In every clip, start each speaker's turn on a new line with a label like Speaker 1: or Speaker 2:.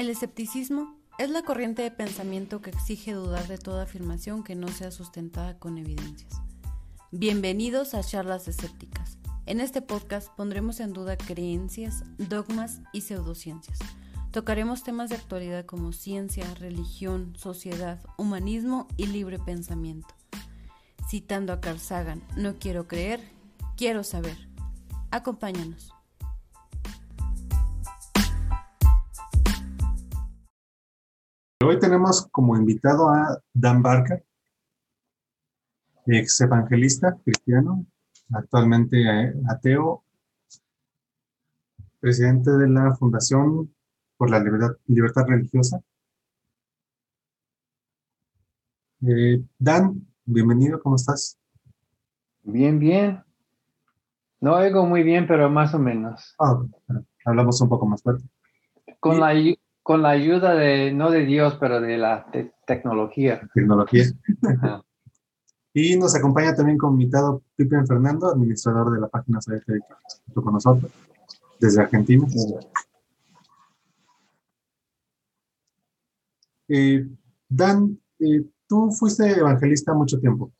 Speaker 1: El escepticismo es la corriente de pensamiento que exige dudar de toda afirmación que no sea sustentada con evidencias. Bienvenidos a Charlas Escépticas. En este podcast pondremos en duda creencias, dogmas y pseudociencias. Tocaremos temas de actualidad como ciencia, religión, sociedad, humanismo y libre pensamiento. Citando a Carl Sagan, no quiero creer, quiero saber. Acompáñanos.
Speaker 2: Hoy tenemos como invitado a Dan Barker, ex evangelista cristiano, actualmente eh, ateo, presidente de la Fundación por la Libertad, Religiosa. Eh, Dan, bienvenido, ¿cómo estás?
Speaker 3: Bien, bien. No oigo muy bien, pero más o menos.
Speaker 2: Ah, hablamos un poco más fuerte.
Speaker 3: Con la con la ayuda de, no de Dios, pero de la tecnología.
Speaker 2: Tecnología. y nos acompaña también como invitado Pipe Fernando, administrador de la página CDT con nosotros, desde Argentina. Eh, Dan, eh, tú fuiste evangelista mucho tiempo.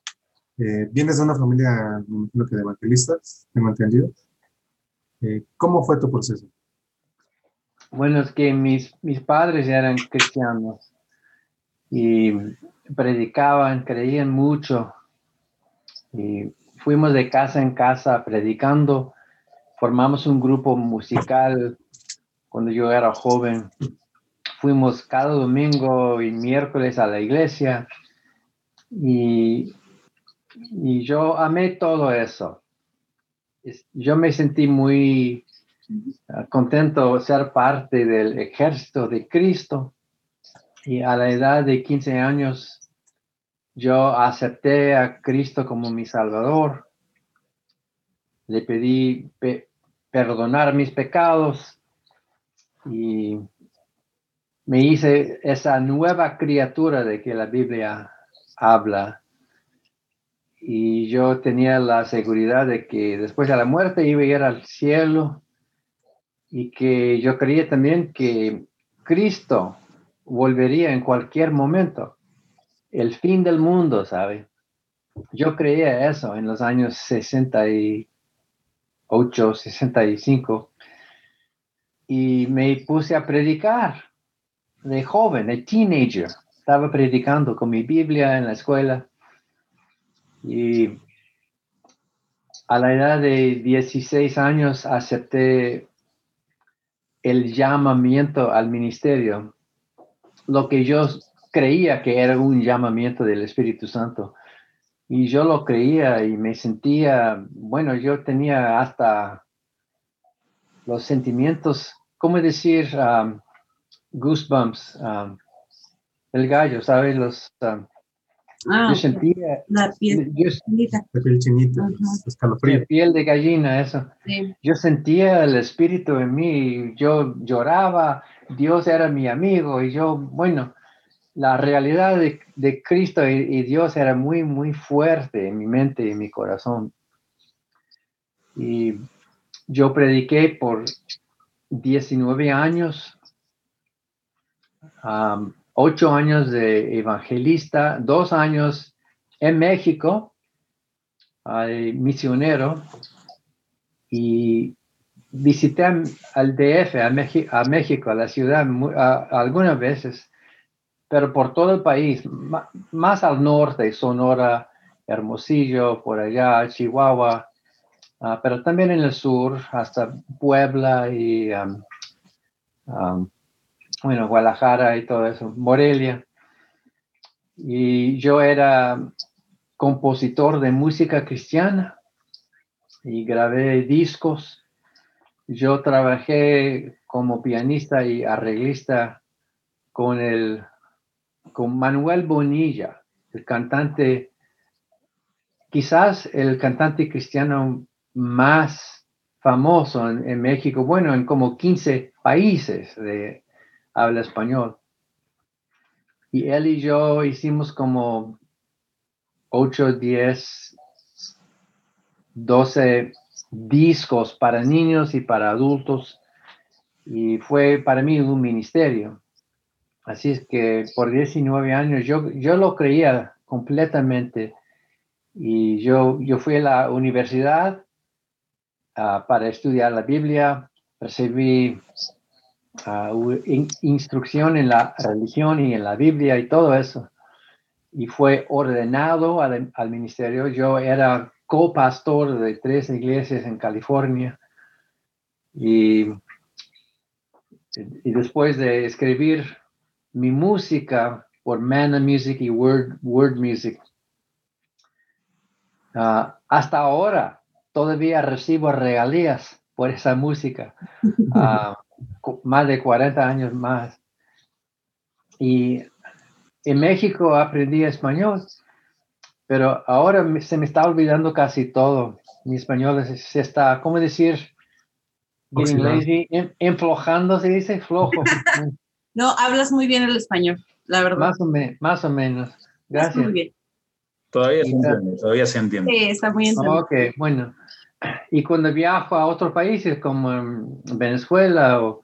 Speaker 2: Eh, vienes de una familia, me imagino que de evangelistas, tengo entendido. ¿Cómo fue tu proceso?
Speaker 3: Bueno, es que mis, mis padres eran cristianos y predicaban, creían mucho. Y fuimos de casa en casa predicando. Formamos un grupo musical cuando yo era joven. Fuimos cada domingo y miércoles a la iglesia. Y, y yo amé todo eso. Yo me sentí muy contento ser parte del ejército de Cristo. Y a la edad de 15 años, yo acepté a Cristo como mi Salvador. Le pedí perdonar mis pecados y me hice esa nueva criatura de que la Biblia habla. Y yo tenía la seguridad de que después de la muerte iba a ir al cielo y que yo creía también que Cristo volvería en cualquier momento, el fin del mundo, ¿sabe? Yo creía eso en los años 68, 65 y me puse a predicar de joven, de teenager. Estaba predicando con mi Biblia en la escuela y a la edad de 16 años acepté el llamamiento al ministerio, lo que yo creía que era un llamamiento del Espíritu Santo. Y yo lo creía y me sentía, bueno, yo tenía hasta los sentimientos, ¿cómo decir? Um, goosebumps, um, el gallo, ¿sabes? Los, um,
Speaker 4: Ah, yo sentía. La piel chinita. La piel chinita,
Speaker 3: escalofrío. piel de gallina, eso. Yo sentía el espíritu en mí, yo lloraba, Dios era mi amigo y yo, bueno, la realidad de, de Cristo y, y, Dios era muy, muy fuerte en mi mente y en mi corazón. Y yo prediqué por 19 años. Um, ocho años de evangelista, dos años en México, misionero, y visité al DF, a, México, a la ciudad, algunas veces, pero por todo el país, más al norte, Sonora, Hermosillo, por allá, Chihuahua, ah, pero también en el sur, hasta Puebla y um, um, bueno, Guadalajara y todo eso, Morelia. Y yo era compositor de música cristiana y grabé discos. Yo trabajé como pianista y arreglista con el con Manuel Bonilla, el cantante, quizás el cantante cristiano más famoso en, México, bueno, en como 15 países de, habla español. Y él y yo hicimos como 8, 10, 12 discos para niños y para adultos. Y fue para mí un ministerio. Así es que por 19 años yo, yo lo creía completamente y yo, yo fui a la universidad ah, para estudiar la Biblia, recibí ah, instrucción en la religión y en la Biblia y todo eso. Y fue ordenado al, al ministerio. Yo era copastor de tres iglesias en California. Y, y después de escribir mi música por Mana Music y Word, Word Music, ah, hasta ahora todavía recibo regalías por esa música, uh, más de 40 años más. Y en México aprendí español pero ahora se me está olvidando casi todo. Mi español se está, ¿cómo decir? Getting lazy, enflojando, se dice, flojo.
Speaker 1: no, hablas muy bien el español, la verdad.
Speaker 3: Más o, más o menos. Gracias. Muy bien.
Speaker 5: Todavía se entiende, todavía se entiende.
Speaker 1: Sí, está muy entendido.
Speaker 3: Ok, bueno. Y cuando viajo a otros países como Venezuela o,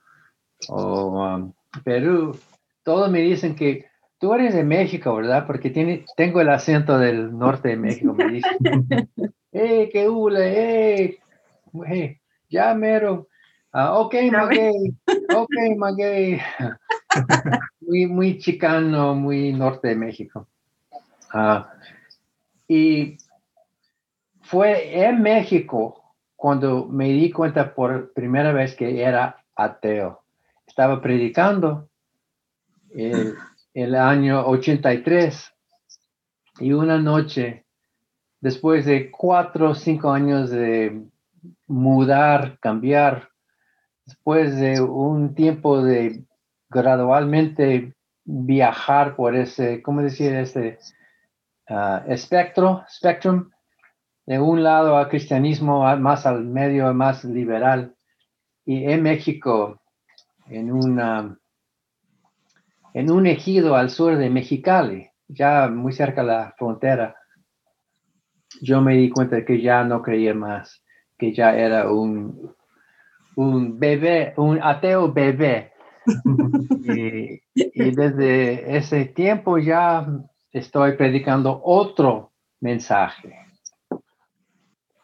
Speaker 3: um, Perú, todos me dicen que Tú eres de México, ¿verdad? Porque tiene, tengo el acento del norte de México, me dice. ¡Eh, qué hule! ¡Eh! Hey, ya mero. Ah, ok, Maguey. Ok, Maguey. muy, muy chicano, muy norte de México. Ah, y fue en México cuando me di cuenta por primera vez que era ateo. Estaba predicando. Eh, el año 83 y una noche, después de cuatro o cinco años de mudar, cambiar, después de un tiempo de gradualmente viajar por ese, ¿cómo decir? Ese ah, espectro, spectrum, de un lado al cristianismo más al medio, más liberal, y en México, en una en un ejido al sur de Mexicali, ya muy cerca de la frontera, yo me di cuenta de que ya no creía más, que ya era un, un bebé, un ateo bebé. y, desde ese tiempo ya estoy predicando otro mensaje.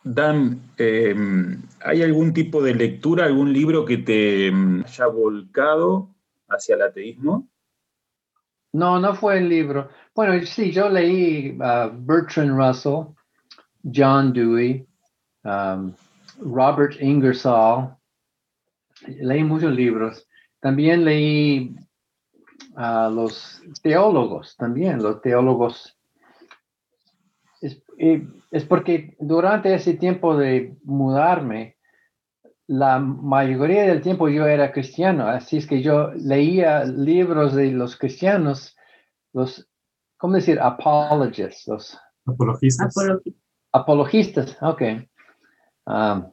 Speaker 5: Dan, em, ¿hay algún tipo de lectura, algún libro que te em, haya volcado hacia el ateísmo?
Speaker 3: No, no fue el libro. Bueno, sí, yo leí uh, Bertrand Russell, John Dewey, um, Robert Ingersoll. Leí muchos libros. También leí a los teólogos, también los teólogos. Es porque durante ese tiempo de mudarme, la mayoría del tiempo yo era cristiano, así es que yo leía libros de los cristianos, los, ¿cómo decir? Apologists, los
Speaker 2: apologistas.
Speaker 3: Apologistas, ok. Um,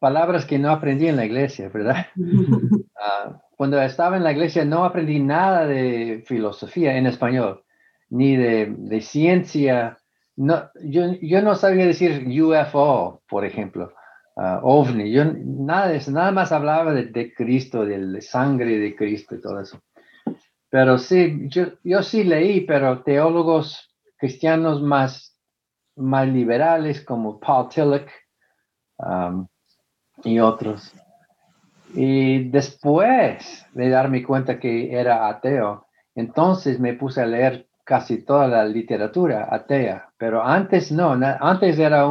Speaker 3: palabras que no aprendí en la iglesia, ¿verdad? Ah, cuando estaba en la iglesia no aprendí nada de filosofía en español, ni de, ciencia. No, yo, yo no sabía decir UFO, por ejemplo. Ah, ovni. Yo nada, nada más hablaba de, Cristo, de la sangre de Cristo y todo eso. Pero sí, yo, yo sí leí, pero teólogos cristianos más, más liberales como Paul Tillich um, y otros. Y después de darme cuenta que era ateo, entonces me puse a leer casi toda la literatura atea, pero antes no, antes era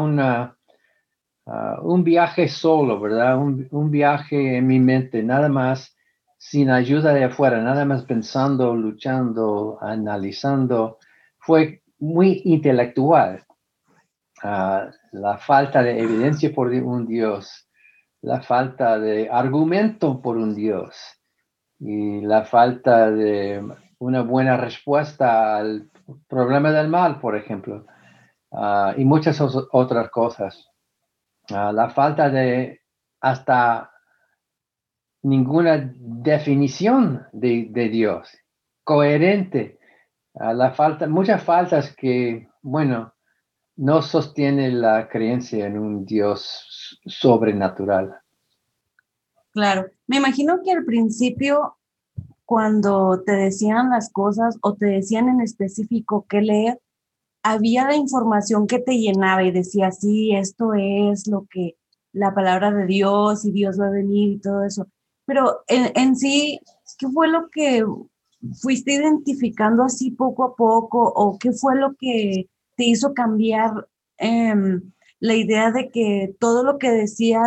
Speaker 3: Ah, un viaje solo, ¿verdad? Un, viaje en mi mente, nada más sin ayuda de afuera, nada más pensando, luchando, analizando. Fue muy intelectual. Ah, la falta de evidencia por un Dios, la falta de argumento por un Dios y la falta de una buena respuesta al problema del mal, por ejemplo, ah, y muchas otras cosas. La falta de hasta ninguna definición de, Dios coherente, la falta, muchas faltas que, bueno, no sostiene la creencia en un Dios sobrenatural.
Speaker 1: Claro, me imagino que al principio
Speaker 4: cuando te decían las cosas o te decían en específico qué leer, había la información que te llenaba y decía, sí, esto es lo que la palabra de Dios y Dios va a venir y todo eso. Pero en, en sí, ¿qué fue lo que fuiste identificando así poco a poco o qué fue lo que te hizo cambiar em, la idea de que todo lo que decía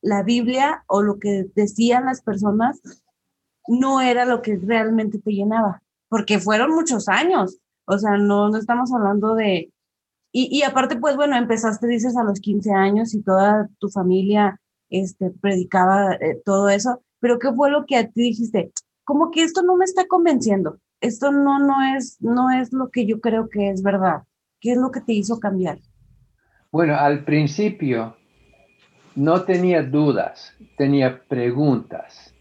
Speaker 4: la Biblia o lo que decían las personas no era lo que realmente te llenaba? Porque fueron muchos años, o sea, no, no estamos hablando de... Y, y aparte, pues bueno, empezaste, dices, a los 15 años y toda tu familia este, predicaba eh, todo eso, pero ¿qué fue lo que a ti dijiste? Como que esto no me está convenciendo, esto no, no, es, no es lo que yo creo que es verdad. ¿Qué es lo que te hizo cambiar?
Speaker 3: Bueno, al principio no tenía dudas, tenía preguntas.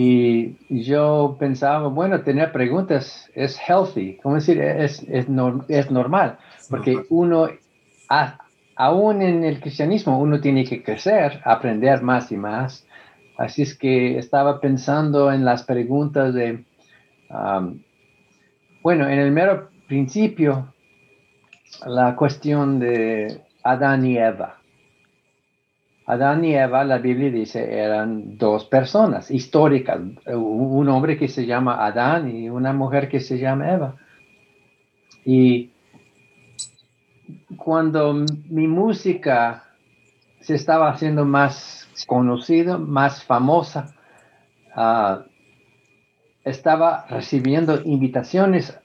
Speaker 3: Y yo pensaba, bueno, tener preguntas es healthy, ¿cómo decir? Es, es, es normal, porque uno, aún en el cristianismo, uno tiene que crecer, aprender más y más. Así es que estaba pensando en las preguntas de, um, bueno, en el mero principio, la cuestión de Adán y Eva. Adán y Eva, la Biblia dice, eran dos personas históricas, un hombre que se llama Adán y una mujer que se llama Eva. Y cuando mi música se estaba haciendo más conocida, más famosa, ah, estaba recibiendo invitaciones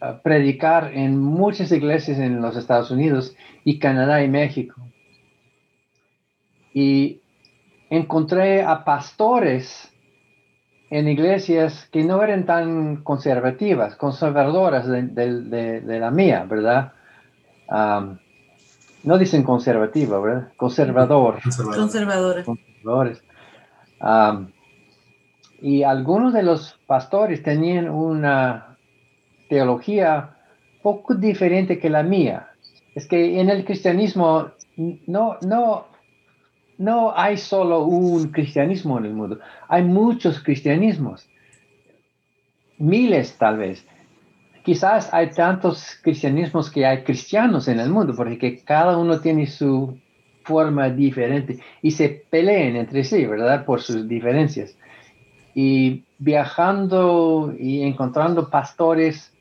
Speaker 3: a predicar en muchas iglesias en los Estados Unidos y Canadá y México y encontré a pastores en iglesias que no eran tan conservativas, conservadoras de, la mía, ¿verdad? no dicen conservativa, ¿verdad? Conservador.
Speaker 4: Conservadores.
Speaker 3: Conservadores. y algunos de los pastores tenían una teología poco diferente que la mía. Es que en el cristianismo no, no, no hay solo un cristianismo en el mundo, hay muchos cristianismos, miles tal vez. Quizás hay tantos cristianismos que hay cristianos en el mundo, porque cada uno tiene su forma diferente y se peleen entre sí, ¿verdad? Por sus diferencias. Y viajando y encontrando pastores,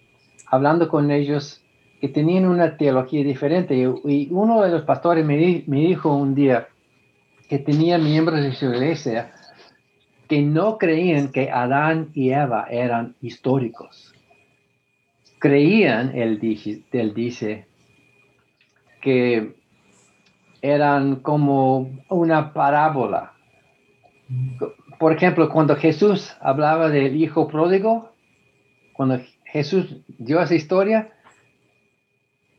Speaker 3: hablando con ellos que tenían una teología diferente. Y, uno de los pastores me, me dijo un día, que tenía miembros de su iglesia que no creían que Adán y Eva eran históricos. Creían, él dice, dice que eran como una parábola. Por ejemplo, cuando Jesús hablaba del hijo pródigo, cuando Jesús dio esa historia,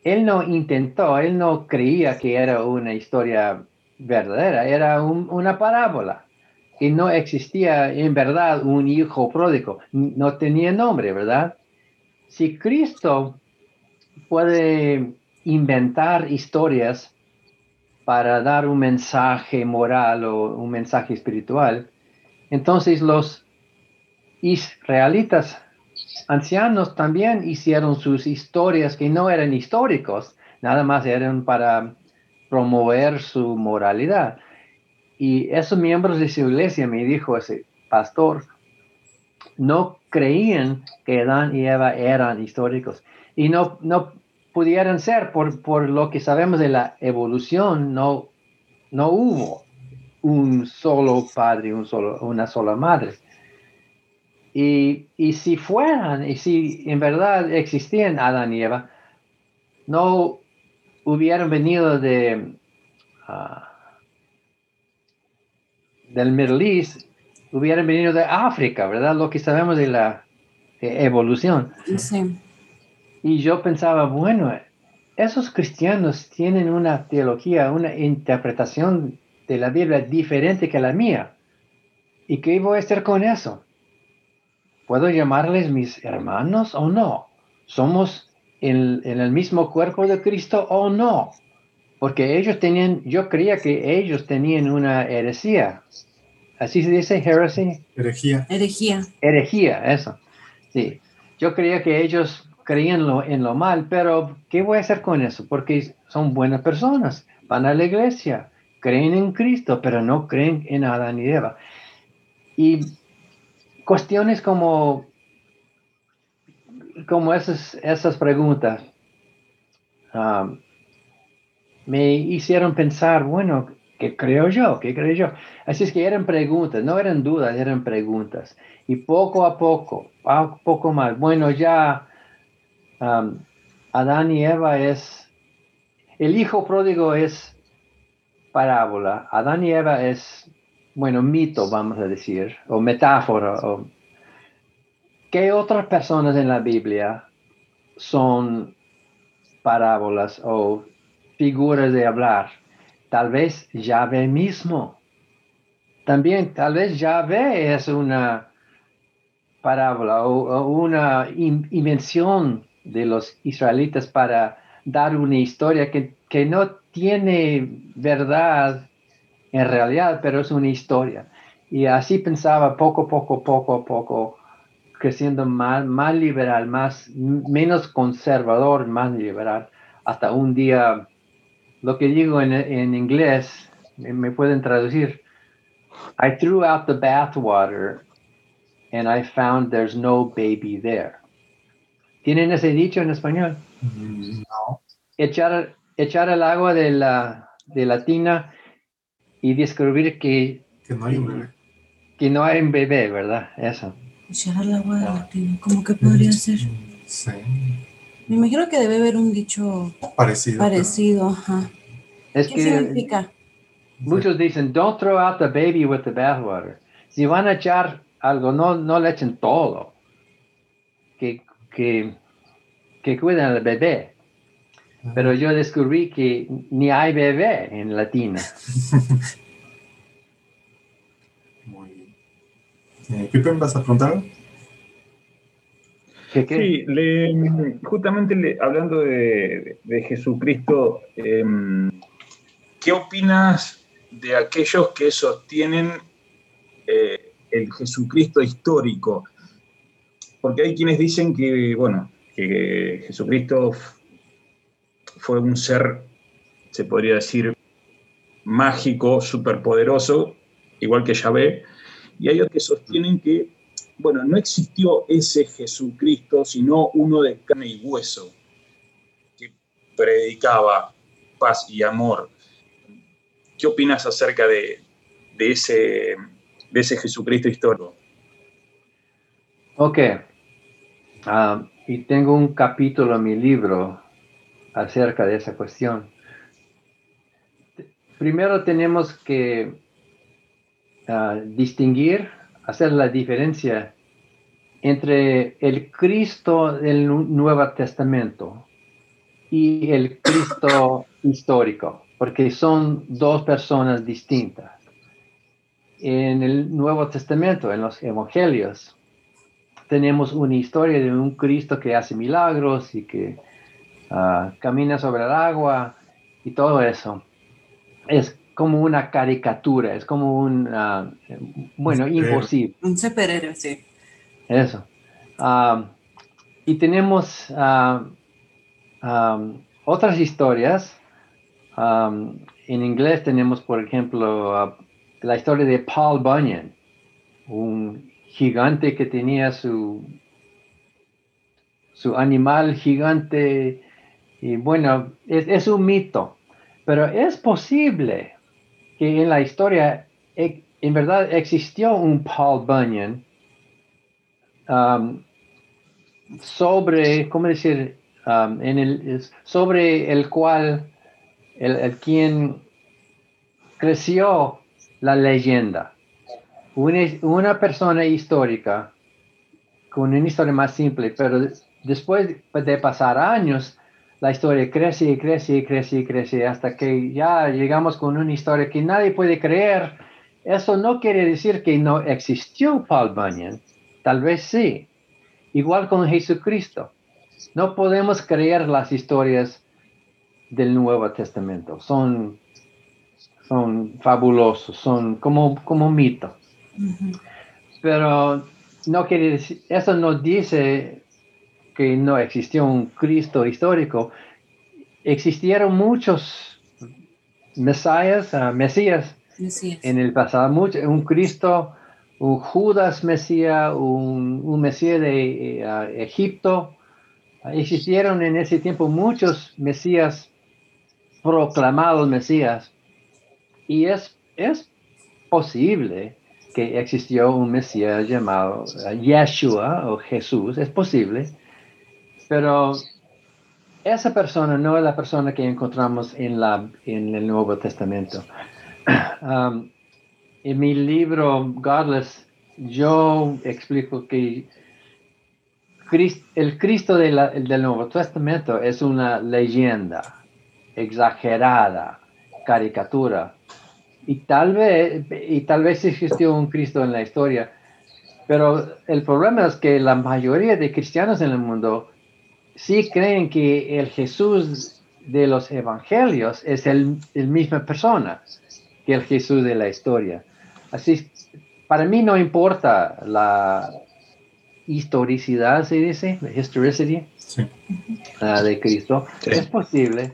Speaker 3: él no intentó, él no creía que era una historia verdadera, era una parábola. Y no existía en verdad un hijo pródigo, no tenía nombre, ¿verdad? Si Cristo puede inventar historias para dar un mensaje moral o un mensaje espiritual, entonces los israelitas ancianos también hicieron sus historias que no eran históricos, nada más eran para promover su moralidad. Y esos miembros de su iglesia, me dijo ese pastor, no creían que Adán y Eva eran históricos y no, no pudieran ser por, por lo que sabemos de la evolución, no, no hubo un solo padre, un solo, una sola madre. Y, y, si fueran, y si en verdad existían Adán y Eva, no hubieran venido de uh, del Middle East, hubieran venido de África, ¿verdad? Lo que sabemos de la evolución. Sí. Y yo pensaba, bueno, esos cristianos tienen una teología, una interpretación de la Biblia diferente que la mía. ¿Y qué voy a hacer con eso? ¿Puedo llamarles mis hermanos o no? ¿Somos en, el mismo cuerpo de Cristo o no. Porque ellos tenían, yo creía que ellos tenían una heresía así se dice, heresy,
Speaker 2: Herejía.
Speaker 4: Herejía.
Speaker 3: herejía, eso. Sí, yo creía que ellos creían lo, en lo mal, pero ¿qué voy a hacer con eso? Porque son buenas personas, van a la iglesia, creen en Cristo, pero no creen en Adán y Eva. Y cuestiones como, como esas, esas preguntas um, me hicieron pensar, bueno, ¿qué creo yo? ¿Qué creo yo? Así es que eran preguntas, no eran dudas, eran preguntas. Y poco a poco, poco más, bueno, ya um, Adán y Eva es, el hijo pródigo es parábola, Adán y Eva es, bueno, mito, vamos a decir, o metáfora. O, ¿Qué otras personas en la Biblia son parábolas o figuras de hablar? Tal vez Yahvé mismo. También tal vez Yahvé es una parábola o, una in- invención de los israelitas para dar una historia que, que no tiene verdad en realidad, pero es una historia. Y así pensaba poco, poco, poco, poco, creciendo más, más liberal, más, menos conservador, más liberal, hasta un día, lo que digo en, en inglés, me, pueden traducir, I threw out the bathwater and I found there's no baby there. ¿Tienen ese dicho en español?
Speaker 2: No.
Speaker 3: echar, echar el agua de la, de la tina y descubrir que,
Speaker 2: Que no hay un bebé.
Speaker 3: que no hay un bebé, ¿verdad? Eso.
Speaker 4: Echar al agua de la tina. ¿Cómo que podría ser?
Speaker 2: Sí.
Speaker 4: Me imagino que debe haber un dicho
Speaker 2: Parecido. pero-
Speaker 4: parecido. Ajá.
Speaker 3: Es
Speaker 4: ¿Qué
Speaker 3: que
Speaker 4: significa?
Speaker 3: muchos dicen, don't throw out the baby with the bathwater. Si van a echar algo, no, no le echen todo. Que, que, que cuiden al bebé. Pero yo descubrí que ni hay bebé en la tina.
Speaker 2: Muy bien. Eh, Pippen, ¿vas a preguntar?
Speaker 5: Sí, le- justamente le- hablando de, de Jesucristo, em, ¿qué opinas de aquellos que sostienen eh, el Jesucristo histórico? Porque hay quienes dicen que, bueno, que Jesucristo fue un ser, se podría decir, mágico, superpoderoso, igual que Yahvé, y hay otros que sostienen que bueno, no existió ese Jesucristo, sino uno de carne y hueso, que predicaba paz y amor. ¿Qué opinas acerca de, de ese, de ese Jesucristo histórico?
Speaker 3: Ok. Ah, y tengo un capítulo en mi libro acerca de esa cuestión. Primero tenemos que distinguir, hacer la diferencia entre el Cristo del Nu- Nuevo Testamento y el Cristo histórico, porque son dos personas distintas. En el Nuevo Testamento, en los Evangelios, tenemos una historia de un Cristo que hace milagros y que ah, camina sobre el agua y todo eso. Es como una caricatura, es como un, ah, bueno, imposible.
Speaker 4: Un superhéroe, sí.
Speaker 3: Eso. Ah, y tenemos ah, otras historias. En inglés tenemos, por ejemplo, la historia de Paul Bunyan, un gigante que tenía su, su animal gigante. Y bueno, es, es un mito, pero es posible que en la historia e- en verdad existió un Paul Bunyan um, sobre, ¿cómo decir? Um, en el, sobre el cual, el, quien creció la leyenda. Una, persona histórica con una historia más simple, pero des- después de pasar años, la historia crece y crece y crece y crece hasta que ya llegamos con una historia que nadie puede creer. Eso no quiere decir que no existió Paul Bunyan. Tal vez sí. Igual con Jesucristo. No podemos creer las historias del Nuevo Testamento. Son, son fabulosos, son como, como mito. Pero no quiere decir, eso no dice que no existió un Cristo histórico. Existieron muchos Mesías, uh, Mesías en el pasado, mucho, un Cristo, un Judas Mesías, un, un Mesías de uh, Egipto. Existieron en ese tiempo muchos Mesías proclamados Mesías. Y es, es posible que existió un Mesías llamado uh, Yeshua o Jesús, es posible, pero esa persona no es la persona que encontramos en, la, en el Nuevo Testamento. Um, en mi libro Godless, yo explico que el Cristo del Nuevo Testamento es una leyenda exagerada, caricatura, y tal vez, y tal vez existió un Cristo en la historia, pero el problema es que la mayoría de cristianos en el mundo sí creen que el Jesús de los evangelios es el, el misma persona que el Jesús de la historia. Así, para mí no importa la historicidad, se dice, historicity ah, de Cristo. Es posible,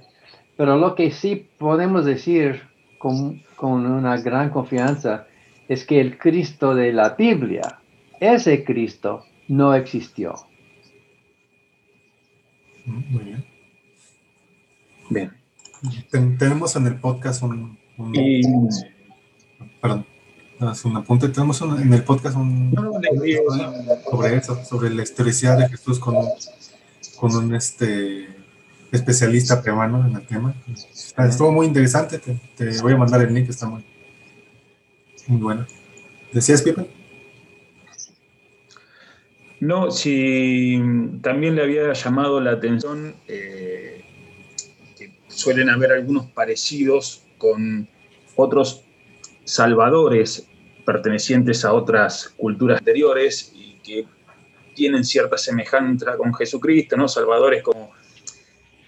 Speaker 3: pero lo que sí podemos decir con, con una gran confianza es que el Cristo de la Biblia, ese Cristo, no existió.
Speaker 2: Muy bien. Bien. tenemos en el podcast un... Perdón. Es un apunte. Tenemos en el podcast un, sobre eso, sobre la historicidad de Jesús con un, con un este especialista peruano en el tema. Estuvo muy interesante, te, voy a mandar el link, está muy, muy bueno. ¿Decías, Pipe?
Speaker 5: No, si también le había llamado la atención eh, que suelen haber algunos parecidos con otros salvadores pertenecientes a otras culturas anteriores y que tienen cierta semejanza con Jesucristo, ¿no? Salvadores como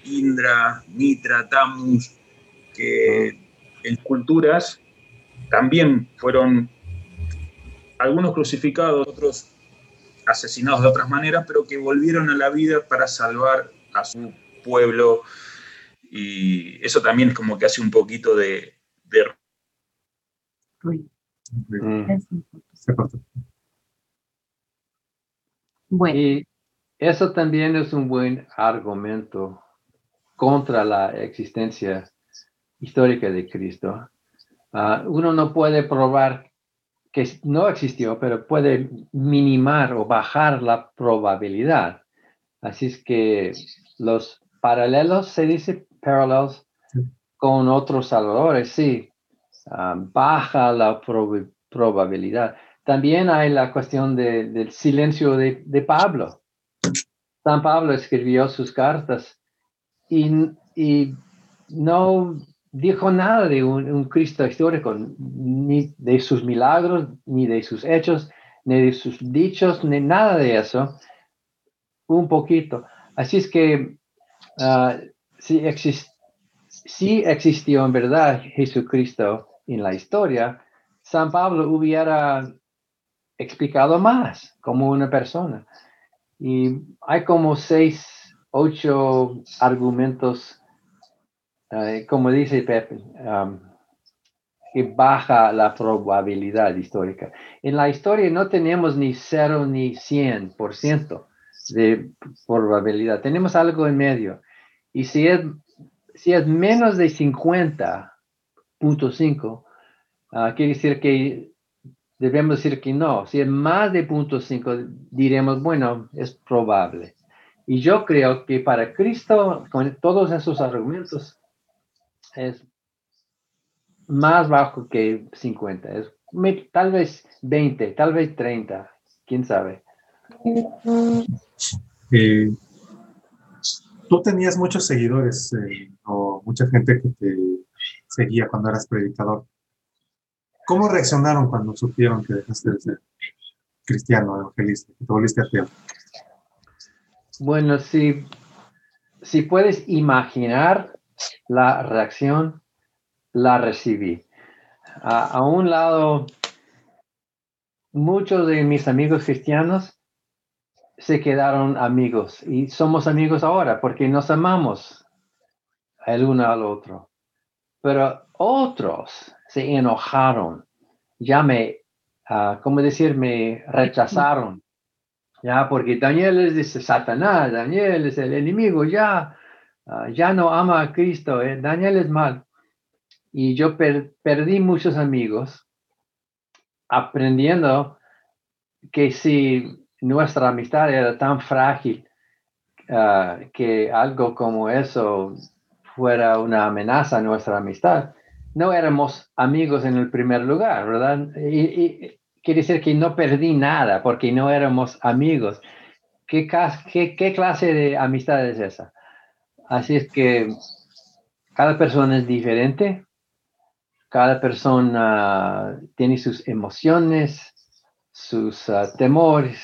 Speaker 5: Indra, Mitra, Tamus, que en culturas también fueron algunos crucificados, otros asesinados de otras maneras, pero que volvieron a la vida para salvar a su pueblo. Y eso también es como que hace un poquito de...
Speaker 3: Bueno. Y eso también es un buen argumento contra la existencia histórica de Cristo. Ah, uno no puede probar que no existió, pero puede minimar o bajar la probabilidad. Así es que los paralelos, se dice paralelos con otros salvadores, sí, ah, baja la probabilidad. También hay la cuestión del silencio de, de Pablo. San Pablo escribió sus cartas y, no dijo nada de un, Cristo histórico, ni de sus milagros, ni de sus hechos, ni de sus dichos, ni nada de eso. Un poquito. Así es que ah, si, si existió en verdad Jesucristo en la historia, San Pablo hubiera explicado más como una persona. Y hay como seis ocho argumentos, eh, como dice Pepe, um, que baja la probabilidad histórica. En la historia no tenemos ni cero ni 100% de probabilidad, tenemos algo en medio. Y si es, si es menos de 50.5, ah, quiere decir que debemos decir que no. Si es más de 0.5, diremos, bueno, es probable. Y yo creo que para Cristo, con todos esos argumentos, es más bajo que 50, es tal vez 20, tal vez 30, quién sabe.
Speaker 2: Eh, tú tenías muchos seguidores eh, o mucha gente que te seguía cuando eras predicador. ¿Cómo reaccionaron cuando supieron que dejaste de ser cristiano, evangelista, que te volviste ateo?
Speaker 3: Bueno, si, si puedes imaginar la reacción, la recibí. A, un lado, muchos de mis amigos cristianos se quedaron amigos y somos amigos ahora porque nos amamos el uno al otro. Pero otros se enojaron, ya me, uh, ¿cómo decir? Me rechazaron. Ya, porque Daniel es de Satanás, Daniel es el enemigo, ya, ah, ya no ama a Cristo, eh, Daniel es mal. Y yo perdí muchos amigos aprendiendo que si nuestra amistad era tan frágil ah, que algo como eso fuera una amenaza a nuestra amistad, no éramos amigos en el primer lugar, ¿verdad? Y, quiere decir que no perdí nada porque no éramos amigos. ¿Qué, clase de amistad es esa? Así es que cada persona es diferente, cada persona tiene sus emociones, sus ah, temores.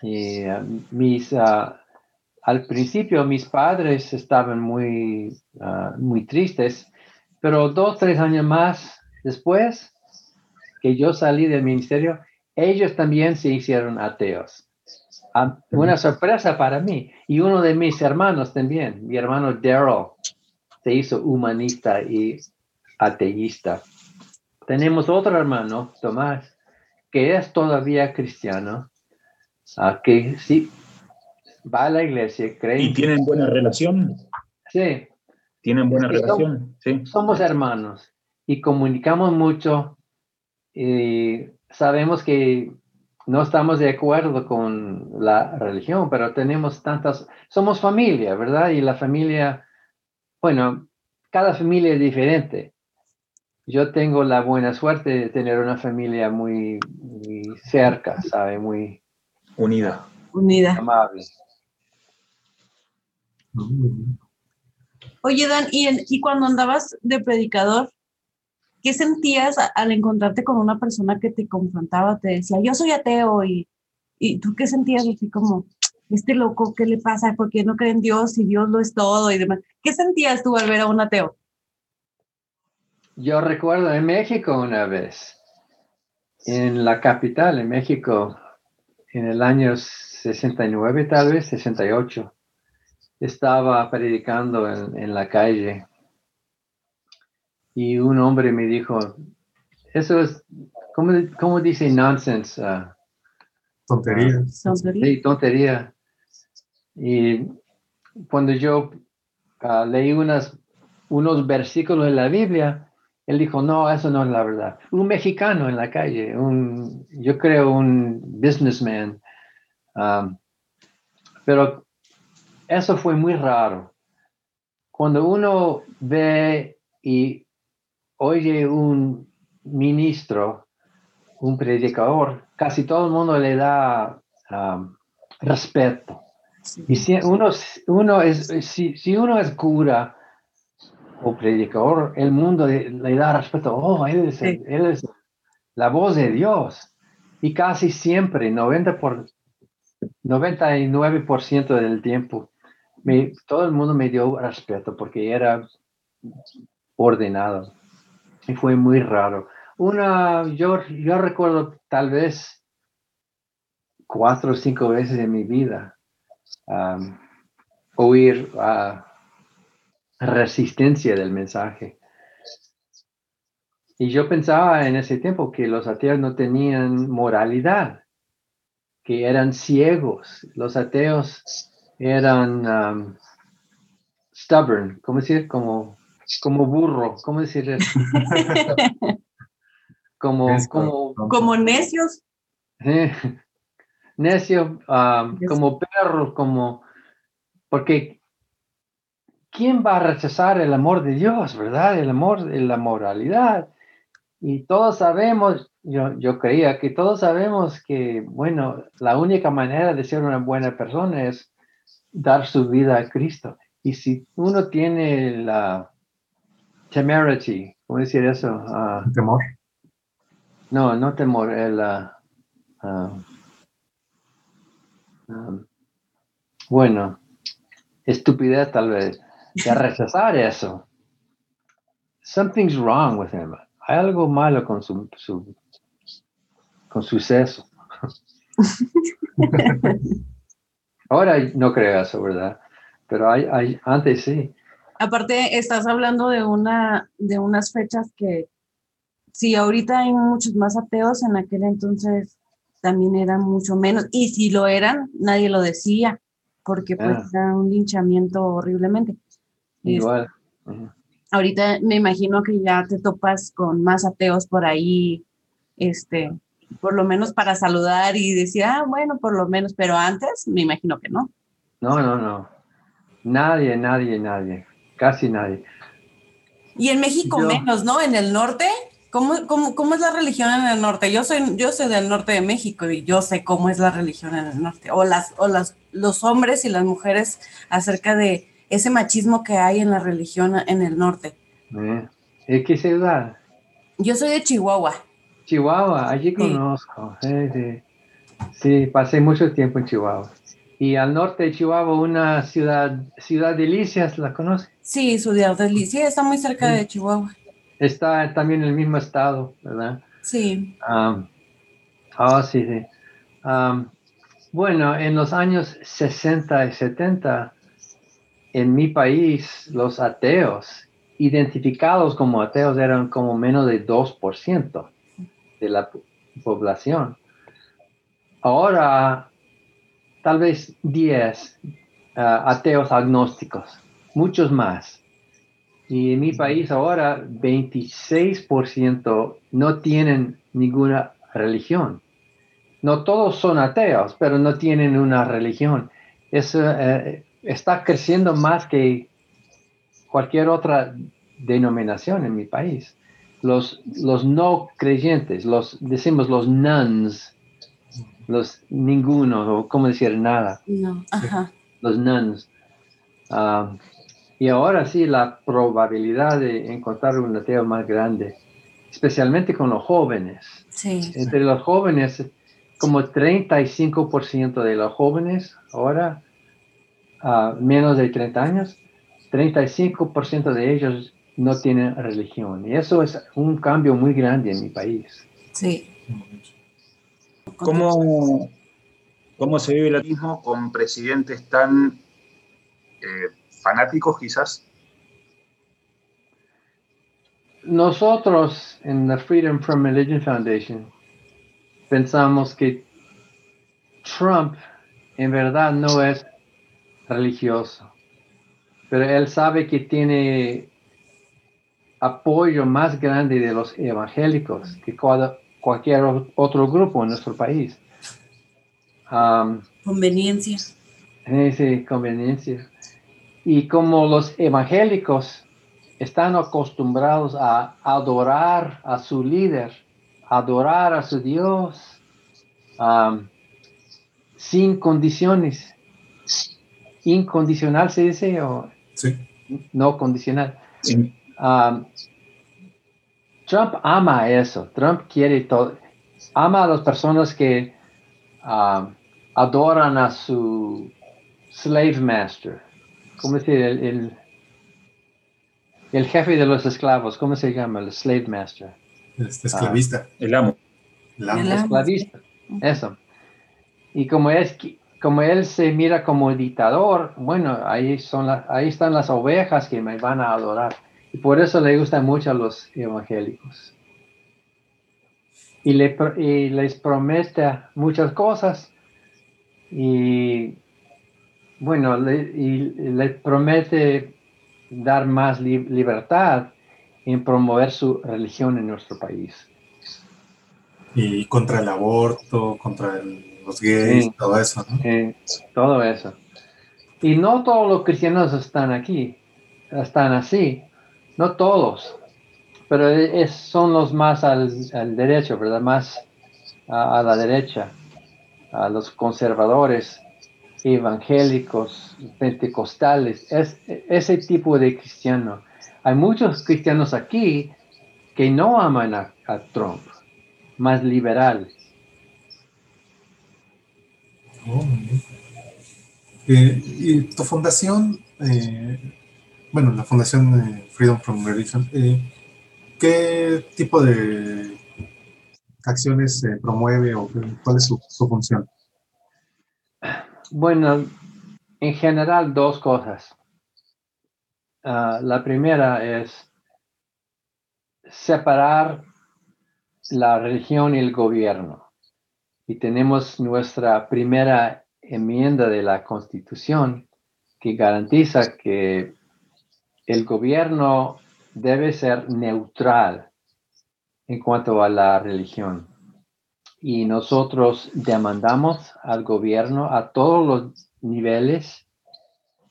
Speaker 3: Y ah, mis, ah, al principio mis padres estaban muy, muy tristes, pero dos, tres años más después que yo salí del ministerio, ellos también se hicieron ateos. Una sorpresa para mí. Y uno de mis hermanos también, mi hermano Daryl, se hizo humanista y ateísta. Tenemos otro hermano, Tomás, que es todavía cristiano, que sí va a la iglesia, cree.
Speaker 5: ¿Y tienen buena relación?
Speaker 3: Sí.
Speaker 5: ¿Tienen buena relación? sí.
Speaker 3: Somos hermanos y comunicamos mucho y sabemos que no estamos de acuerdo con la religión, pero tenemos tantas, somos familia, ¿verdad? Y la familia, bueno, cada familia es diferente yo tengo la buena suerte de tener una familia muy, cerca, ¿sabe? Muy
Speaker 5: unida.
Speaker 4: Unida.
Speaker 3: Amable.
Speaker 4: Oye, Dan, ¿y, cuando andabas de predicador, qué sentías al encontrarte con una persona que te confrontaba, te decía, yo soy ateo, y, y tú qué sentías así como, este loco, ¿qué le pasa? ¿Por qué no cree en Dios y Dios lo es todo y demás? ¿Qué sentías tú al ver a un ateo?
Speaker 3: Yo recuerdo en México una vez, en la capital, en México, en el año 69, tal vez 68, estaba predicando en, la calle y un hombre me dijo, eso es, ¿cómo, cómo dice nonsense?
Speaker 2: Uh, tontería.
Speaker 3: Sí, tontería. Y cuando yo ah, leí unas, unos versículos de la Biblia, él dijo, no, eso no es la verdad. Un mexicano en la calle, un, yo creo un businessman. Um, pero eso fue muy raro. Cuando uno ve y oye un ministro, un predicador, casi todo el mundo le da um, respeto. Y si uno, uno es, si, si uno es cura, o predicador, el mundo le, da respeto. Oh, él es, él es, la voz de Dios. Y casi siempre, 90 por, 99% del tiempo, me, todo el mundo me dio respeto porque era ordenado. Y fue muy raro. Una, yo, yo recuerdo tal vez cuatro o cinco veces en mi vida oír a resistencia del mensaje. Y yo pensaba en ese tiempo que los ateos no tenían moralidad, que eran ciegos. Los ateos eran stubborn, ¿cómo decir? Como, como burro, ¿cómo decir eso? como, como,
Speaker 4: como necios.
Speaker 3: necio, um, como perro, como, porque ¿quién va a rechazar el amor de Dios, verdad? El amor, la moralidad. Y todos sabemos, yo, yo creía que todos sabemos que, bueno, la única manera de ser una buena persona es dar su vida a Cristo. Y si uno tiene la temerity, ¿cómo decir eso?
Speaker 2: Ah, temor.
Speaker 3: No, no temor, el... Uh, bueno, estupidez tal vez de rechazar eso. Something's wrong with him. Hay algo malo con su, con suceso. Ahora no creo eso, ¿verdad? Pero hay, hay, antes sí.
Speaker 4: Aparte, estás hablando de, una, de unas fechas que, si ahorita hay muchos más ateos, en aquel entonces también eran mucho menos. Y si lo eran, nadie lo decía, porque pues ah. era un linchamiento horriblemente.
Speaker 3: Igual.
Speaker 4: Ahorita me imagino que ya te topas con más ateos por ahí, este, por lo menos para saludar y decir, ah, bueno, por lo menos, pero antes me imagino que no.
Speaker 3: No, no, no. Nadie, nadie, nadie. Casi nadie.
Speaker 4: Y en México menos, ¿no? En el norte, ¿cómo, cómo, cómo es la religión en el norte? Yo soy, yo soy del norte de México y yo sé cómo es la religión en el norte. O las, o las, los hombres y las mujeres acerca de ese machismo que hay en la religión en el norte.
Speaker 3: ¿En qué ciudad?
Speaker 4: Yo soy de Chihuahua.
Speaker 3: Chihuahua, allí conozco. Sí, pasé mucho tiempo en Chihuahua. Y al norte de Chihuahua, una ciudad, Ciudad Delicias, ¿la conoce?
Speaker 4: Sí, Ciudad Delicias, está muy cerca de Chihuahua.
Speaker 3: Está también en el mismo estado, ¿verdad?
Speaker 4: Sí.
Speaker 3: Ah, oh, sí, sí. bueno, en los años 60 y 70, en mi país, los ateos, identificados como ateos, eran como menos de 2% de la población. Ahora, tal vez 10 ah, ateos agnósticos, muchos más. Y en mi país ahora 26% no tienen ninguna religión. No todos son ateos, pero no tienen una religión. Eso eh, está creciendo más que cualquier otra denominación en mi país los, los no creyentes, los decimos los nuns, los ninguno, o cómo decir nada.
Speaker 4: No, ajá.
Speaker 3: Los nuns. Ah, y ahora sí, la probabilidad de encontrar un ateo más grande, especialmente con los jóvenes.
Speaker 4: Sí.
Speaker 3: Entre los jóvenes, como 35% de los jóvenes ahora, uh, menos de 30 años, 35% de ellos no tienen religión. Y eso es un cambio muy grande en mi país.
Speaker 4: Sí.
Speaker 5: ¿Cómo, cómo se vive el ateísmo con presidentes tan eh, fanáticos quizás?
Speaker 3: Nosotros en la Freedom from Religion Foundation pensamos que Trump en verdad no es religioso, pero él sabe que tiene apoyo más grande de los evangélicos que cualquier otro grupo en nuestro país.
Speaker 4: conveniencia.
Speaker 3: Sí, conveniencia. Y como los evangélicos están acostumbrados a adorar a su líder, adorar a su Dios, sin condiciones. Incondicional se dice o
Speaker 2: sí.
Speaker 3: no condicional. Um, Trump ama eso. Trump quiere todo. Ama a las personas que um, adoran a su slave master. ¿Cómo decir? El, el, el, jefe de los esclavos. ¿Cómo se llama? El slave master.
Speaker 2: Este esclavista.
Speaker 5: Ah, el amo.
Speaker 3: El amo. esclavista. Eso. Y como es como él se mira como dictador, bueno, ahí, son ahí están las ovejas que me van a adorar. Y por eso le gusta mucho a los evangélicos. Y, le, les promete muchas cosas. Y bueno, le, y le promete dar más libertad en promover su religión en nuestro país.
Speaker 2: Y contra el aborto, contra los gays, todo eso, ¿no?
Speaker 3: todo eso. Y no todos los cristianos están aquí, están así no todos, pero es, son los más al, derecho, ¿verdad? Más a, la derecha, a los conservadores, evangélicos, pentecostales, es, ese tipo de cristiano. Hay muchos cristianos aquí que no aman a, Trump, más liberales.
Speaker 2: Oh, eh, y tu fundación eh, bueno, la Fundación Freedom from Religion, eh, ¿qué tipo de acciones eh, promueve o cuál es su, función?
Speaker 3: Bueno, en general dos cosas. Ah, la primera es separar la religión y el gobierno. Y tenemos nuestra primera enmienda de la Constitución que garantiza que el gobierno debe ser neutral en cuanto a la religión. Y nosotros demandamos al gobierno a todos los niveles,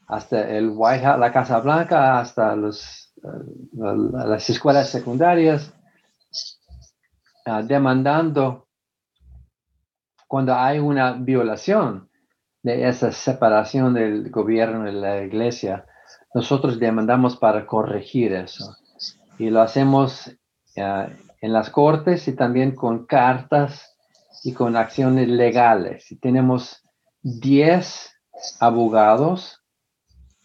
Speaker 3: hasta el White la Casa Blanca, hasta los, eh, las escuelas secundarias, ah, demandando cuando hay una violación de esa separación del gobierno y la iglesia, nosotros demandamos para corregir eso. Y lo hacemos uh, en las cortes y también con cartas y con acciones legales. Y tenemos 10 abogados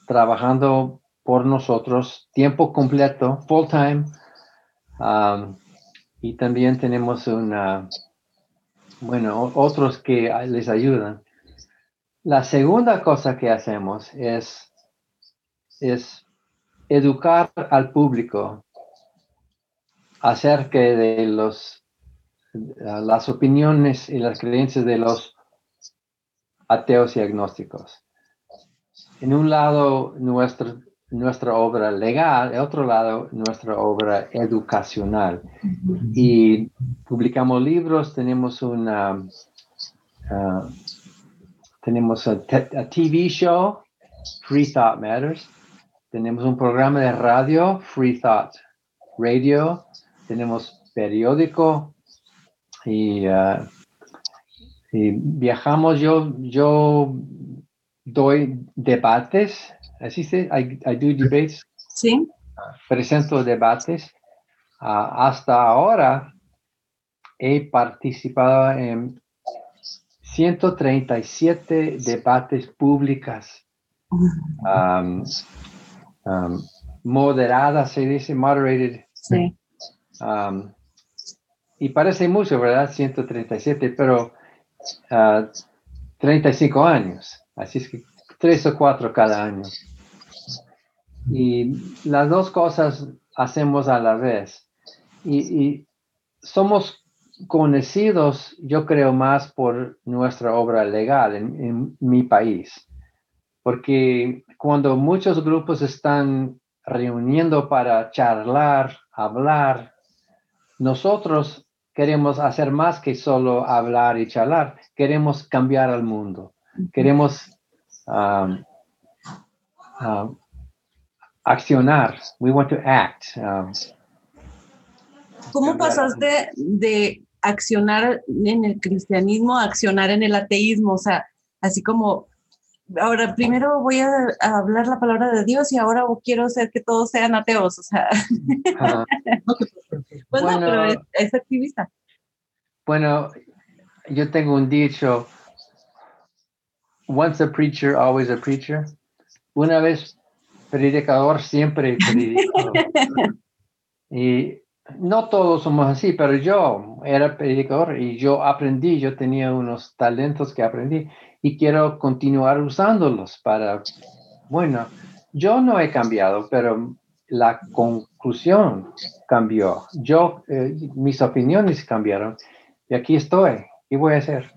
Speaker 3: trabajando por nosotros tiempo completo, full time. Um, y también tenemos una, bueno, otros que les ayudan. La segunda cosa que hacemos es, es educar al público acerca de los, las opiniones y las creencias de los ateos y agnósticos. En un lado, nuestro, nuestra obra legal, en otro lado, nuestra obra educacional. Y publicamos libros, tenemos una, ah, tenemos un TV show, Free Thought Matters, tenemos un programa de radio, Free Thought Radio, tenemos periódico y, uh, viajamos. Yo, yo doy debates, así se, I, I do debates.
Speaker 4: Sí.
Speaker 3: presento debates. Uh, hasta ahora he participado en 137 debates públicas um, um, moderadas, se dice moderated.
Speaker 4: Sí.
Speaker 3: Um, y parece mucho, ¿verdad? 137, pero 35 uh, años. Así es que tres o cuatro cada año. Y las dos cosas hacemos a la vez. Y, somos conocidos, yo creo, más por nuestra obra legal en, en mi país. Porque cuando muchos grupos están reuniendo para charlar, hablar, nosotros queremos hacer más que solo hablar y charlar, queremos cambiar al mundo, queremos um, um, accionar, we want to act. Um,
Speaker 4: ¿Cómo pasaste de accionar en el cristianismo a accionar en el ateísmo? O sea, así como ahora primero voy a, hablar la palabra de Dios y ahora quiero hacer que todos sean ateos, o sea. Pues bueno, pero es, activista.
Speaker 3: Bueno, yo tengo un dicho, once a preacher, always a preacher. Una vez predicador, siempre predicador. y no todos somos así, pero yo era predicador y yo aprendí, yo tenía unos talentos que aprendí y quiero continuar usándolos para, bueno, yo no he cambiado, pero la conclusión cambió. Yo, eh, mis opiniones cambiaron y aquí estoy. ¿Qué voy a hacer?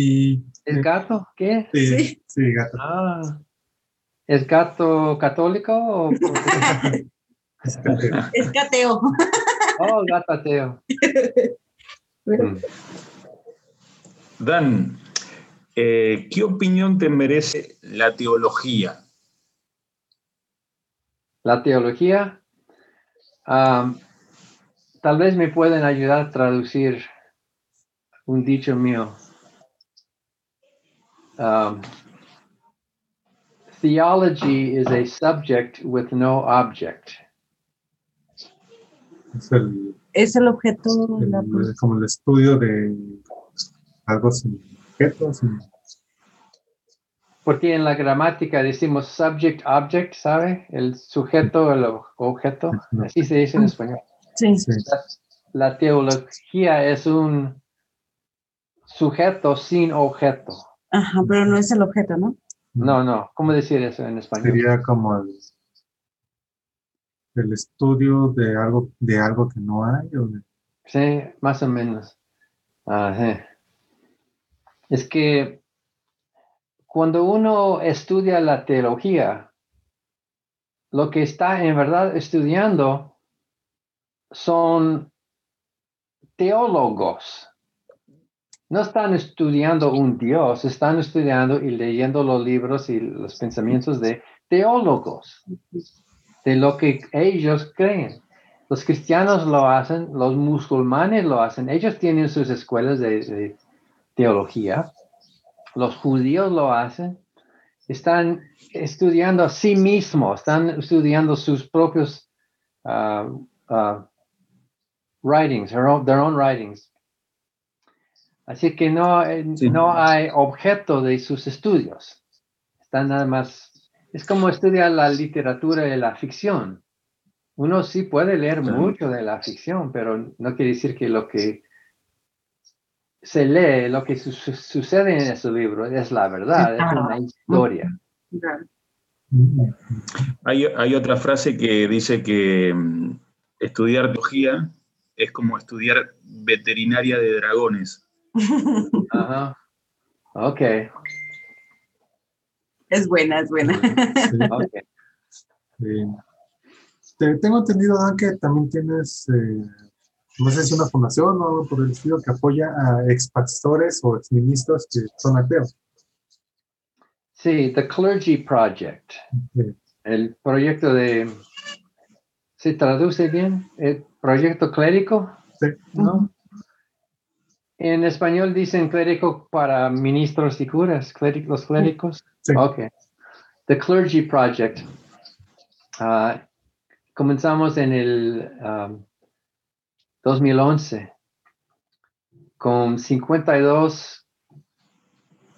Speaker 2: Y,
Speaker 3: ¿El gato? ¿Qué?
Speaker 2: Sí, sí, gato.
Speaker 3: Ah, ¿Es gato católico o
Speaker 4: es cateo.
Speaker 3: Oh, gateo.
Speaker 5: Mm. Dan, eh, ¿qué opinión te merece la teología?
Speaker 3: La teología, tal vez me pueden ayudar a traducir un dicho mío. Theology is a subject with no object.
Speaker 2: Es el,
Speaker 4: es el objeto.
Speaker 2: como el estudio de algo sin objeto.
Speaker 3: porque en la gramática decimos subject, object, ¿sabe? El sujeto, el objeto, así se dice en español.
Speaker 4: Sí.
Speaker 3: La, la teología es un sujeto sin objeto.
Speaker 4: Ajá, pero no es el objeto, ¿no?
Speaker 3: No, no, ¿cómo decir eso en español?
Speaker 2: Sería como el, el estudio de algo, de algo que no hay. ¿o de-
Speaker 3: Sí, más o menos. Ajá. Es que cuando uno estudia la teología, lo que está en verdad estudiando son teólogos. No están estudiando un Dios, están estudiando y leyendo los libros y los pensamientos de teólogos, de lo que ellos creen. Los cristianos lo hacen, los musulmanes lo hacen, ellos tienen sus escuelas de, teología, los judíos lo hacen, están estudiando a sí mismos, están estudiando sus propios ah, ah, writings, their own writings. Así que no, eh,
Speaker 5: Sí.
Speaker 3: no hay objeto de sus estudios. Están nada más, es como estudiar la literatura y la ficción. Uno sí puede leer mucho de la ficción, pero no quiere decir que lo que se lee, lo que su- su- sucede en ese libro es la verdad, es una historia.
Speaker 5: Hay, hay otra frase que dice que mm, estudiar teología es como estudiar veterinaria de dragones.
Speaker 3: Ajá. Ok,
Speaker 4: Es buena, es buena.
Speaker 2: Sí,
Speaker 3: ok.
Speaker 2: te- tengo entendido, Dan, que también tienes, eh, no sé si una fundación o algo por el estilo que apoya a ex pastores o ex ministros que son ateos.
Speaker 3: Sí, The Clergy Project.
Speaker 2: Sí.
Speaker 3: El proyecto de... ¿Se traduce bien? ¿El proyecto clérico?
Speaker 2: Sí.
Speaker 3: ¿No? En español dicen clérigo para ministros y curas, los clérigos.
Speaker 2: Sí.
Speaker 3: Ok. The Clergy Project. Ah, comenzamos en el um, 2011 con 52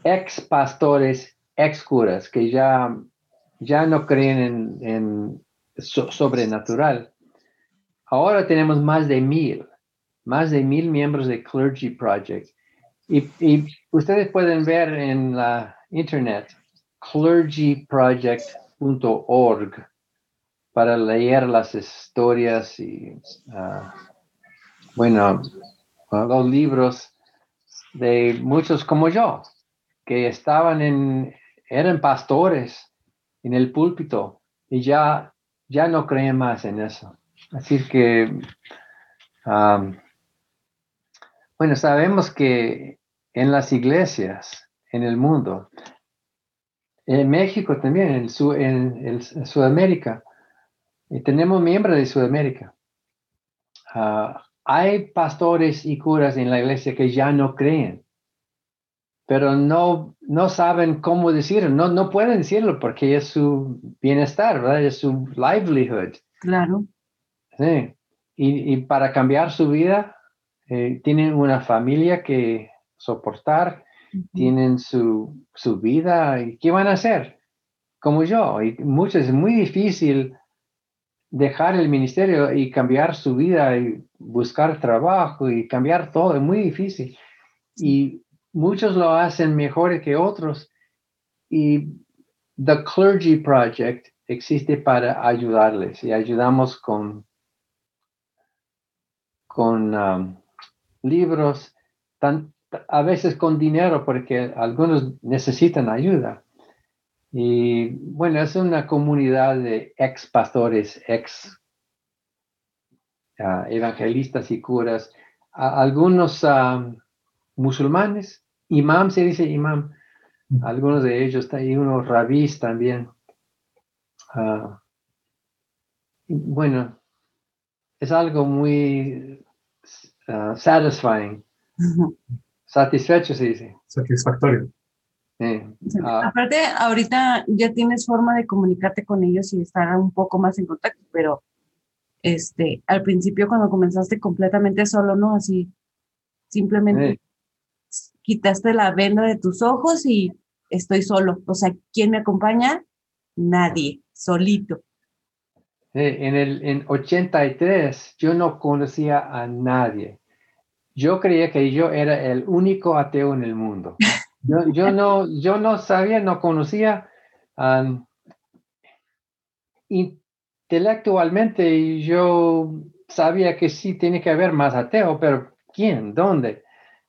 Speaker 3: ex pastores, ex curas que ya, ya no creen en, en so- sobrenatural. Ahora tenemos más de mil, más de mil miembros de Clergy Project. Y, ustedes pueden ver en la internet clergyproject.org para leer las historias y, ah, bueno, ah, los libros de muchos como yo, que estaban en, eran pastores en el púlpito y ya, ya no creen más en eso. Así que, am, bueno, sabemos que en las iglesias, en el mundo, en México también, en, Su- en, el- en Sudamérica, y tenemos miembros de Sudamérica. Ah, hay pastores y curas en la iglesia que ya no creen, pero no, no saben cómo decirlo, no, no pueden decirlo porque es su bienestar, ¿verdad? Es su livelihood.
Speaker 4: Claro.
Speaker 3: Sí. Y, y para cambiar su vida, eh, tienen una familia que soportar, tienen su, su vida y ¿qué van a hacer? Como yo, y muchos es muy difícil dejar el ministerio y cambiar su vida y buscar trabajo y cambiar todo, es muy difícil. Y muchos lo hacen mejor que otros. Y The Clergy Project existe para ayudarles y ayudamos con, con um, libros, tan, a veces con dinero porque algunos necesitan ayuda. Y bueno, es una comunidad de ex pastores, ex ah, evangelistas y curas, a- algunos musulmanes, imam se dice imam, algunos de ellos, y unos rabís también. Ah, bueno, es algo muy ah, satisfying, satisfecho se dice.
Speaker 2: Satisfactorio.
Speaker 3: Sí. Ah,
Speaker 4: Aparte, ahorita ya tienes forma de comunicarte con ellos y estar un poco más en contacto, pero este, al principio cuando comenzaste completamente solo, ¿no? Así, simplemente quitaste la venda de tus ojos y estoy solo. O sea, ¿quién me acompaña? Nadie, solito.
Speaker 3: en el en 83 yo no conocía a nadie. Yo creía que yo era el único ateo en el mundo. Yo, no, yo no sabía, no conocía um, intelectualmente. Yo sabía que sí tiene que haber más ateo, pero ¿quién? ¿Dónde?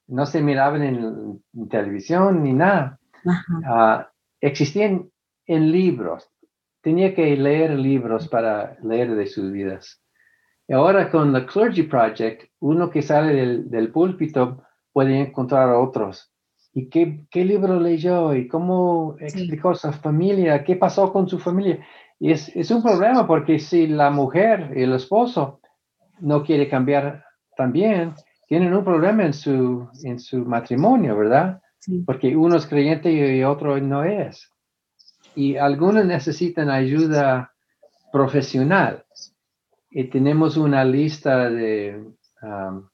Speaker 3: No se miraban en, televisión ni nada. Uh, existían en libros. Tenía que leer libros para leer de sus vidas. Ahora con la Clergy Project, uno que sale del, del púlpito puede encontrar a otros. ¿Y qué, qué libro leyó? ¿Y cómo explicó su familia? ¿Qué pasó con su familia? Y es, es, un problema porque si la mujer y el esposo no quiere cambiar también, tienen un problema en su, en su matrimonio, ¿verdad? Porque uno es creyente y otro no es. Y algunos necesitan ayuda profesional y tenemos una lista de um,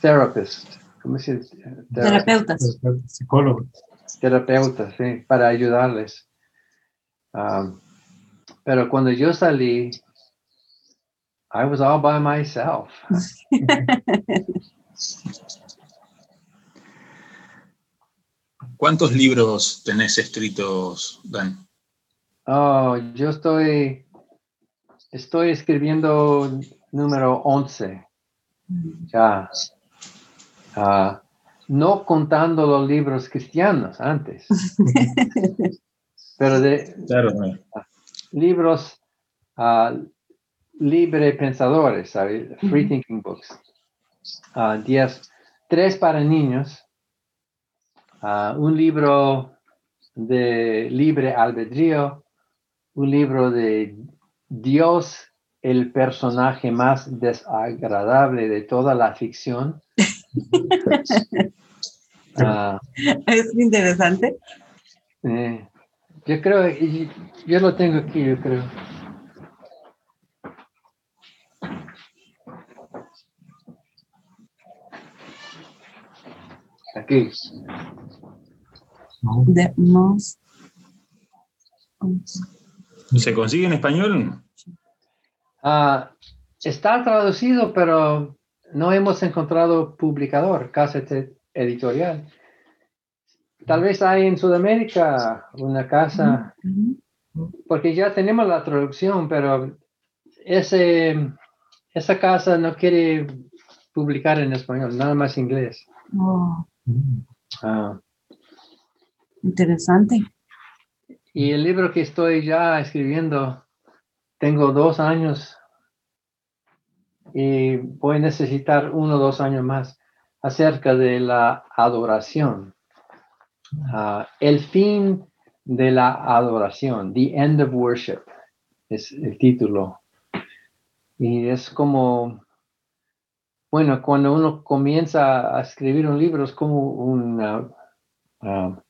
Speaker 3: therapists, ¿cómo se dice?
Speaker 4: Terapeutas.
Speaker 2: Psicólogos.
Speaker 3: Terapeutas, sí, para ayudarles. Um, pero cuando yo salí, I was all by myself.
Speaker 5: ¿Cuántos libros tenés escritos, Dan?
Speaker 3: Oh, yo estoy Estoy escribiendo número 11. Ya. Ah, no contando los libros cristianos antes. pero de libros uh, libre pensadores, free thinking books. Uh, diez, tres para niños, un libro de libre albedrío, un libro de Dios, el personaje más desagradable de toda la ficción.
Speaker 4: Ah. es interesante.
Speaker 3: Eh, yo creo, yo lo tengo aquí, yo creo. Aquí.
Speaker 4: The most
Speaker 5: ¿Se consigue en español?
Speaker 3: Ah, está traducido, pero no hemos encontrado publicador, casa editorial. Tal vez hay en Sudamérica una casa, porque ya tenemos la traducción, pero ese, esa casa no quiere publicar en español, nada más inglés.
Speaker 4: Oh. Ah. Interesante.
Speaker 3: Y el libro que estoy ya escribiendo, tengo dos años y voy a necesitar uno o dos años más acerca de la adoración. Ah, el fin de la adoración, The End of Worship, es el título. Y es como, bueno, cuando uno comienza a escribir un libro, es como una, ah,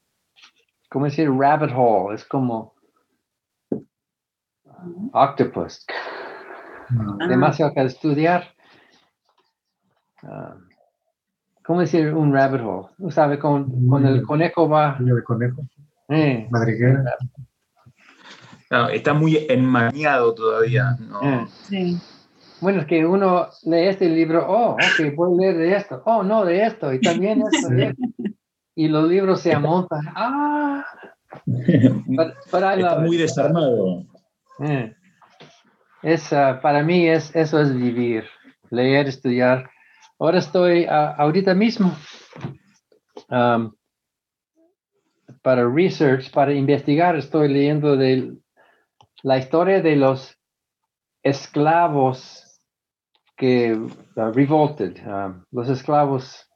Speaker 3: ¿cómo decir? Rabbit hole, es como octopus. Ah. Demasiado que estudiar. Uh, ¿Cómo decir un rabbit hole? ¿Sabe? Con, con el conejo va.
Speaker 2: El conejo. Eh. Madriguera.
Speaker 5: está muy enmañado todavía. ¿no? Eh.
Speaker 4: Sí.
Speaker 3: Bueno, es que uno lee este libro, oh, ok, voy a leer de esto, oh, no, de esto, y también esto, de esto y los libros se amontan. ¡Ah!
Speaker 5: Está muy desarmado.
Speaker 3: Eh. para mí es, eso es vivir, leer, estudiar. Ahora estoy ahorita mismo um, para research, para investigar, estoy leyendo de la historia de los esclavos que uh, revolted, um, los esclavos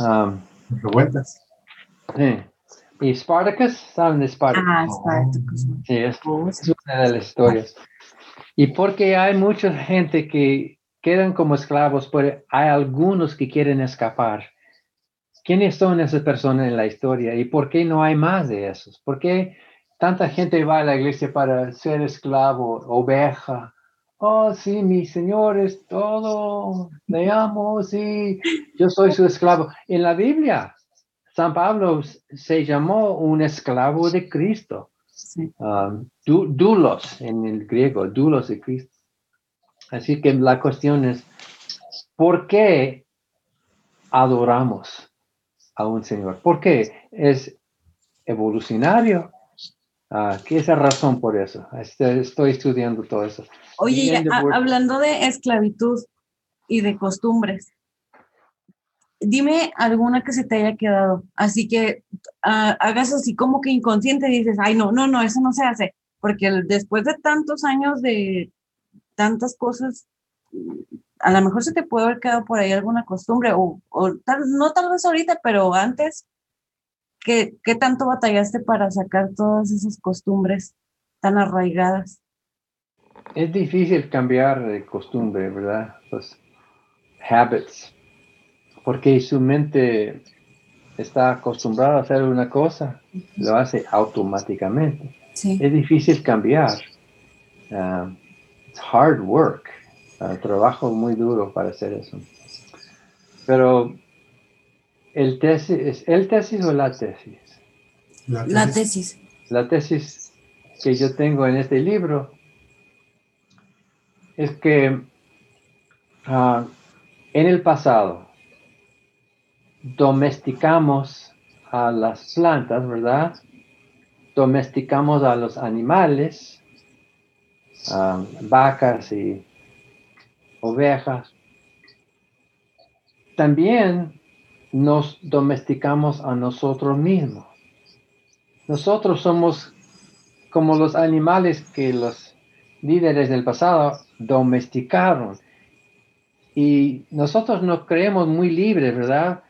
Speaker 2: um, Revueltas.
Speaker 3: Sí. Y Spartacus, ¿saben de Spartacus?
Speaker 4: Ah, Spartacus.
Speaker 3: Sí, es, una de las historias. Y porque hay mucha gente que quedan como esclavos, pero hay algunos que quieren escapar. ¿Quiénes son esas personas en la historia? ¿Y por qué no hay más de esos? ¿Por qué tanta gente va a la iglesia para ser esclavo, oveja, oh, sí, mi Señor es todo, le amo, sí, yo soy su esclavo. En la Biblia San Pablo se llamó un esclavo de Cristo. Um, dulos en el griego, dulos de Cristo. Así que la cuestión es, ¿por qué adoramos a un Señor? ¿Por qué? ¿Es evolucionario? Ah, ¿Qué es la razón por eso? Este, estoy estudiando todo eso.
Speaker 4: Oye, hablando de esclavitud y de costumbres, dime alguna que se te haya quedado. Así que ah, hagas así como que inconsciente dices, ay, no, no, no, eso no se hace. Porque después de tantos años de tantas cosas, a lo mejor se te puede haber quedado por ahí alguna costumbre, o, tal, no tal vez ahorita, pero antes, ¿qué, ¿qué tanto batallaste para sacar todas esas costumbres tan arraigadas?
Speaker 3: Es difícil cambiar de costumbre, ¿verdad? Los habits porque su mente está acostumbrada a hacer una cosa, lo hace automáticamente. Es difícil cambiar. Uh, it's hard work. Uh, trabajo muy duro para hacer eso. Pero el tesis, ¿el tesis o la tesis?
Speaker 4: La tesis.
Speaker 3: La tesis, que yo tengo en este libro es que uh, en el pasado, domesticamos a las plantas, ¿verdad? Domesticamos a los animales, vacas y ovejas. También nos domesticamos a nosotros mismos. Nosotros somos como los animales que los líderes del pasado domesticaron. Y nosotros nos creemos muy libres, ¿verdad?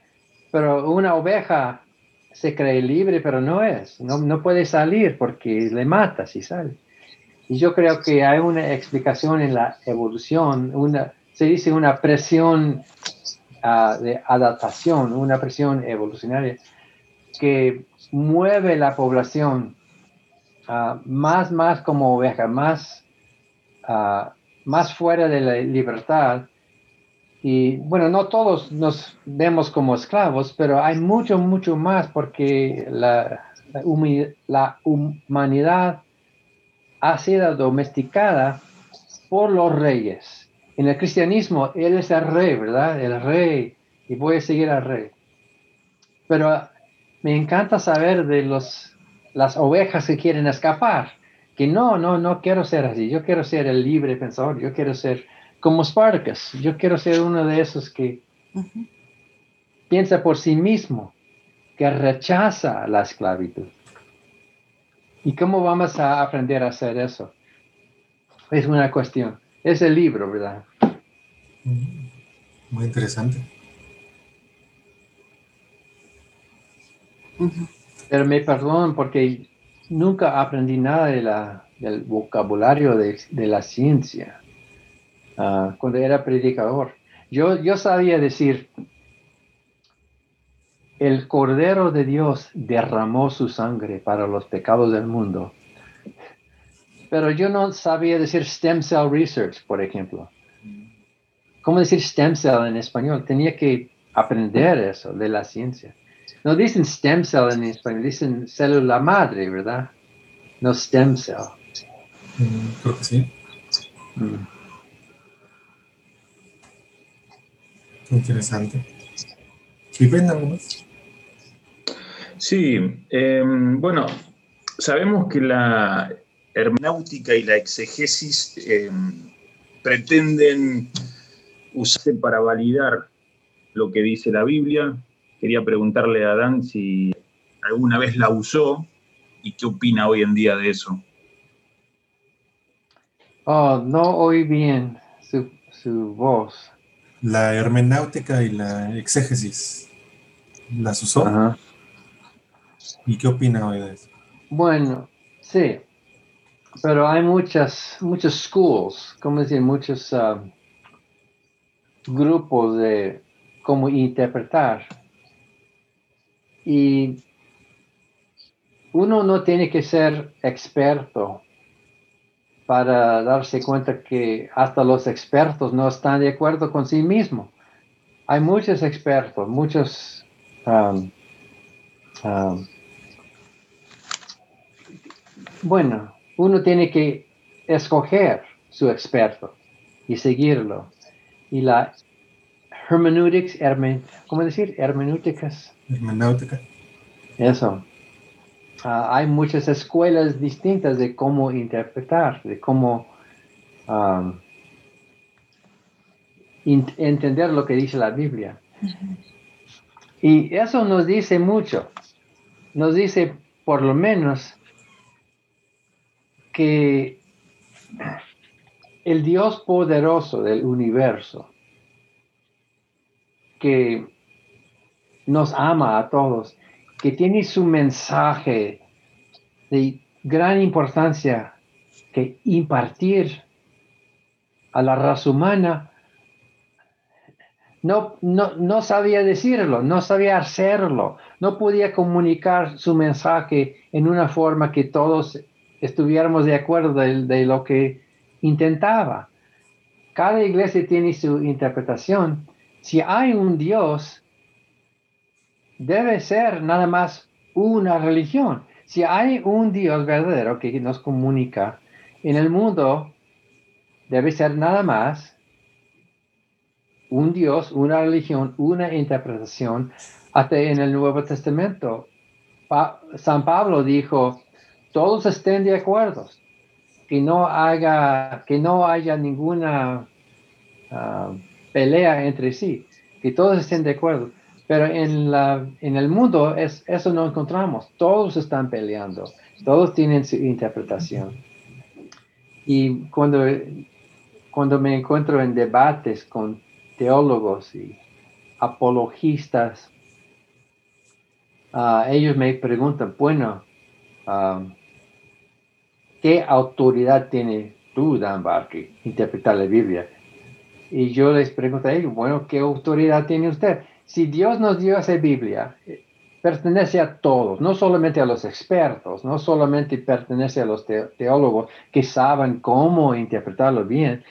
Speaker 3: pero una oveja se cree libre, pero no es, no, puede salir porque le mata si sale. Y yo creo que hay una explicación en la evolución, una, se dice una presión ah, de adaptación, una presión evolucionaria que mueve la población uh, más, más como oveja, más, ah, más fuera de la libertad y bueno, no todos nos vemos como esclavos, pero hay mucho, mucho más porque la, la, humanidad ha sido domesticada por los reyes. En el cristianismo, Él es el rey, ¿verdad? El rey, y voy a seguir al rey. Pero me encanta saber de los, las ovejas que quieren escapar, que no, no, no quiero ser así, yo quiero ser el libre pensador, yo quiero ser como Spartacus. Yo quiero ser uno de esos que piensa por sí mismo, que rechaza la esclavitud. ¿Y cómo vamos a aprender a hacer eso? Es una cuestión. Es el libro, ¿verdad?
Speaker 2: Muy interesante.
Speaker 3: Pero me perdonan porque nunca aprendí nada de la, del vocabulario de, la ciencia. Ah, cuando era predicador. Yo, yo sabía decir, el Cordero de Dios derramó su sangre para los pecados del mundo. Pero yo no sabía decir stem cell research, por ejemplo. ¿Cómo decir stem cell en español? Tenía que aprender eso de la ciencia. No dicen stem cell en español, dicen célula madre, ¿verdad? No stem cell.
Speaker 2: Mm, creo que sí. Mm. Interesante. ¿Y ven algo
Speaker 5: Sí, em, bueno, sabemos que la hermenéutica y la exegesis em, pretenden usarse para validar lo que dice la Biblia. Quería preguntarle a Dan si alguna vez la usó y qué opina hoy en día de eso.
Speaker 3: Oh, no oí bien su, su voz
Speaker 2: la hermenéutica y la exégesis. ¿Las usó? ¿Y qué opina hoy de eso?
Speaker 3: Bueno, sí, pero hay muchas, muchos schools, como decir, muchos ah, grupos de cómo interpretar. Y uno no tiene que ser experto para darse cuenta que hasta los expertos no están de acuerdo con sí mismos. Hay muchos expertos, muchos um, ah, bueno, uno tiene que escoger su experto y seguirlo. Y la hermeneutics, ¿cómo decir? Hermenéuticas.
Speaker 2: Hermenéutica.
Speaker 3: Eso. Ah, hay muchas escuelas distintas de cómo interpretar, de cómo entender lo que dice la Biblia. Y eso nos dice mucho. Nos dice por lo menos que el Dios poderoso del universo, que nos ama a todos, que tiene su mensaje de gran importancia que impartir a la raza humana, no, no, no, sabía decirlo, no sabía hacerlo, no podía comunicar su mensaje en una forma que todos estuviéramos de acuerdo de, lo que intentaba. Cada iglesia tiene su interpretación. Si hay un Dios, debe ser nada más una religión. Si hay un Dios verdadero que nos comunica en el mundo, debe ser nada más un Dios, una religión, una interpretación. Hasta en el Nuevo Testamento, San Pablo dijo, todos estén de acuerdo, que no haga, que no haya ninguna ah, pelea entre sí, que todos estén de acuerdo. Pero en, la, en el mundo es, eso no encontramos. Todos están peleando. Todos tienen su interpretación. Y cuando, cuando me encuentro en debates con teólogos y apologistas, ah, ellos me preguntan, bueno, ah, ¿qué autoridad tiene tú, Dan Barker, interpretar la Biblia? Y yo les ellos, bueno, ¿qué autoridad tiene usted? Si Dios nos dio esa Biblia, eh, pertenece a todos, no solamente a los expertos, no solamente pertenece a los teólogos que saben cómo interpretarlo bien.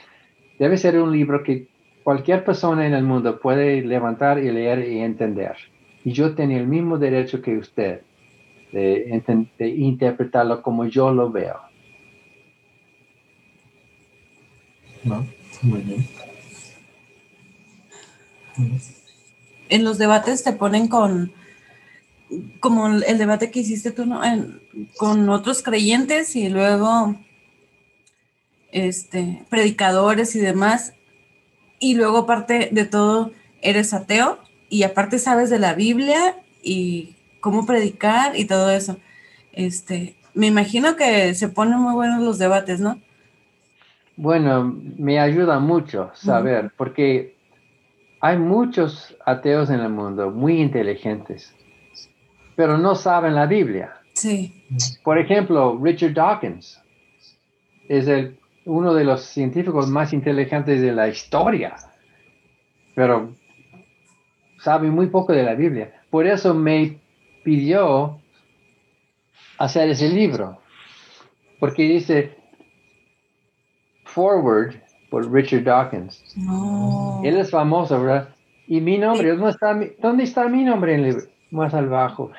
Speaker 3: Debe ser un libro que cualquier persona en el mundo puede levantar y leer y entender. Y yo tengo el mismo derecho que usted de, de interpretarlo como yo lo veo.
Speaker 2: No, muy bien.
Speaker 1: En los debates te ponen con, como el debate que hiciste tú, ¿no? con otros creyentes y luego este, predicadores y demás. Y luego, aparte de todo, eres ateo y aparte sabes de la Biblia y cómo predicar y todo eso. Este, me imagino que se ponen muy buenos los debates, ¿no?
Speaker 3: Bueno, me ayuda mucho saber, porque hay muchos ateos en el mundo muy inteligentes, pero no saben la Biblia.
Speaker 1: Sí.
Speaker 3: Por ejemplo, Richard Dawkins es el, uno de los científicos más inteligentes de la historia, pero sabe muy poco de la Biblia. Por eso me pidió hacer ese libro, porque dice, Forward por Richard Dawkins. Él es famoso, ¿verdad? Y mi nombre, ¿dónde está mi, ¿dónde está mi nombre en el libro? Más abajo.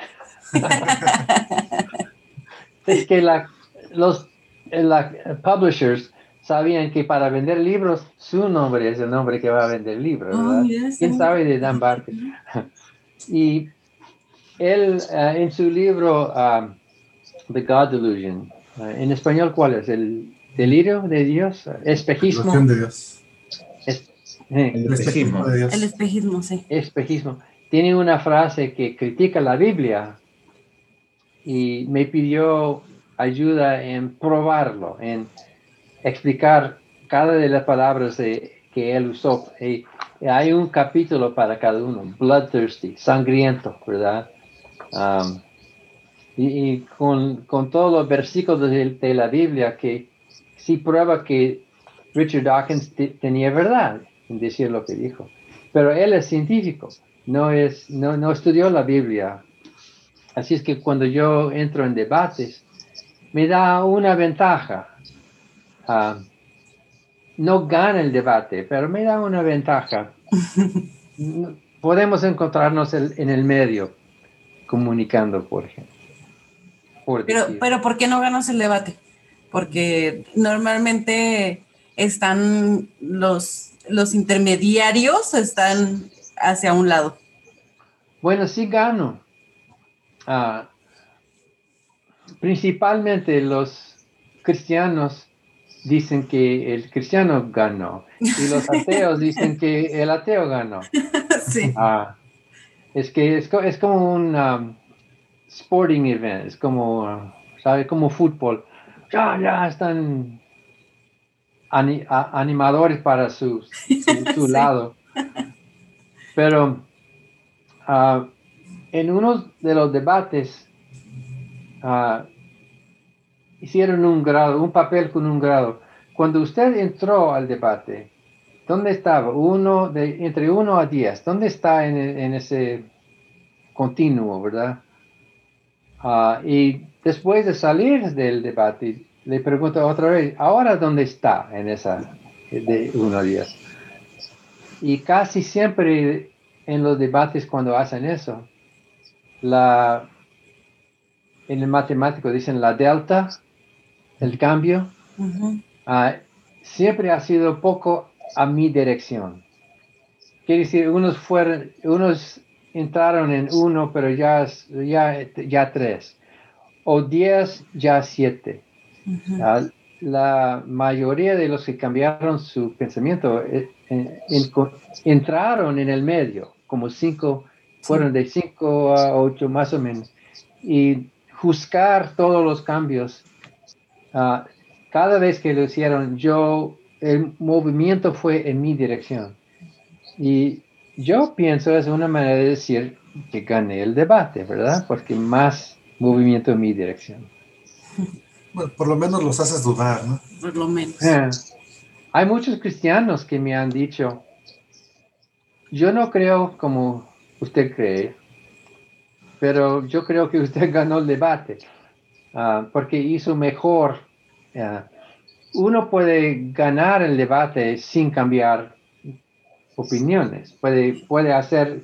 Speaker 3: es que la, los la, publishers sabían que para vender libros, su nombre es el nombre que va a vender libros, ¿verdad? ¿Quién sabe de Dan Barker? y él, uh, en su libro um, The God Delusion, uh, en español, ¿cuál es? El delirio de Dios, espejismo.
Speaker 2: de Dios.
Speaker 3: Eh,
Speaker 2: el espejismo de Dios.
Speaker 1: El espejismo, sí.
Speaker 3: Espejismo. Tiene una frase que critica la Biblia y me pidió ayuda en probarlo, en explicar cada de las palabras que él usó. Y hay un capítulo para cada uno, bloodthirsty, sangriento, ¿verdad? Um, y, con, con, todos los versículos de la Biblia que sí prueba que Richard Dawkins tenía verdad en decir lo que dijo. Pero él es científico, no, es, no, no estudió la Biblia. Así es que cuando yo entro en debates, me da una ventaja. Ah, no gana el debate, pero me da una ventaja. Podemos encontrarnos en el medio. comunicando, por ejemplo.
Speaker 4: pero, pero ¿por qué no ganas el debate? Porque normalmente están los, los intermediarios están hacia un lado.
Speaker 3: Bueno, sí gano. Ah, principalmente los cristianos dicen que el cristiano ganó y los ateos dicen que el ateo ganó.
Speaker 4: Sí.
Speaker 3: Ah, es que es, es como un um, sporting event, es como, ¿sabe? Como fútbol. Ya, ya están animadores para su, su, lado. Pero uh, en uno de los debates uh, hicieron un grado, un papel con un grado. Cuando usted entró al debate, ¿dónde estaba? Uno de, entre 1 a 10, ¿dónde está en, en ese continuo, verdad? Uh, y después de salir del debate, le pregunto otra vez, ¿ahora dónde está en esa de 1 a 10? Y casi siempre en los debates cuando hacen eso, la, en el matemático dicen la delta, el cambio, ah, siempre ha sido poco a mi dirección. Quiere decir, unos fueron, unos entraron en uno, pero ya, ya, ya tres, o diez, ya siete. Ah, la mayoría de los que cambiaron su pensamiento eh, entraron en el medio, como cinco, fueron de cinco a ocho más o menos. Y juzgar todos los cambios, ah, cada vez que lo hicieron, yo, el movimiento fue en mi dirección. Y yo pienso es una manera de decir que gané el debate, ¿verdad? Porque más movimiento en mi dirección.
Speaker 2: Bueno, por lo menos los haces dudar, ¿no?
Speaker 4: Por lo menos.
Speaker 3: Eh, hay muchos cristianos que me han dicho, yo no creo como usted cree, pero yo creo que usted ganó el debate ah, porque hizo mejor. uno puede ganar el debate sin cambiar opiniones, puede, puede hacer,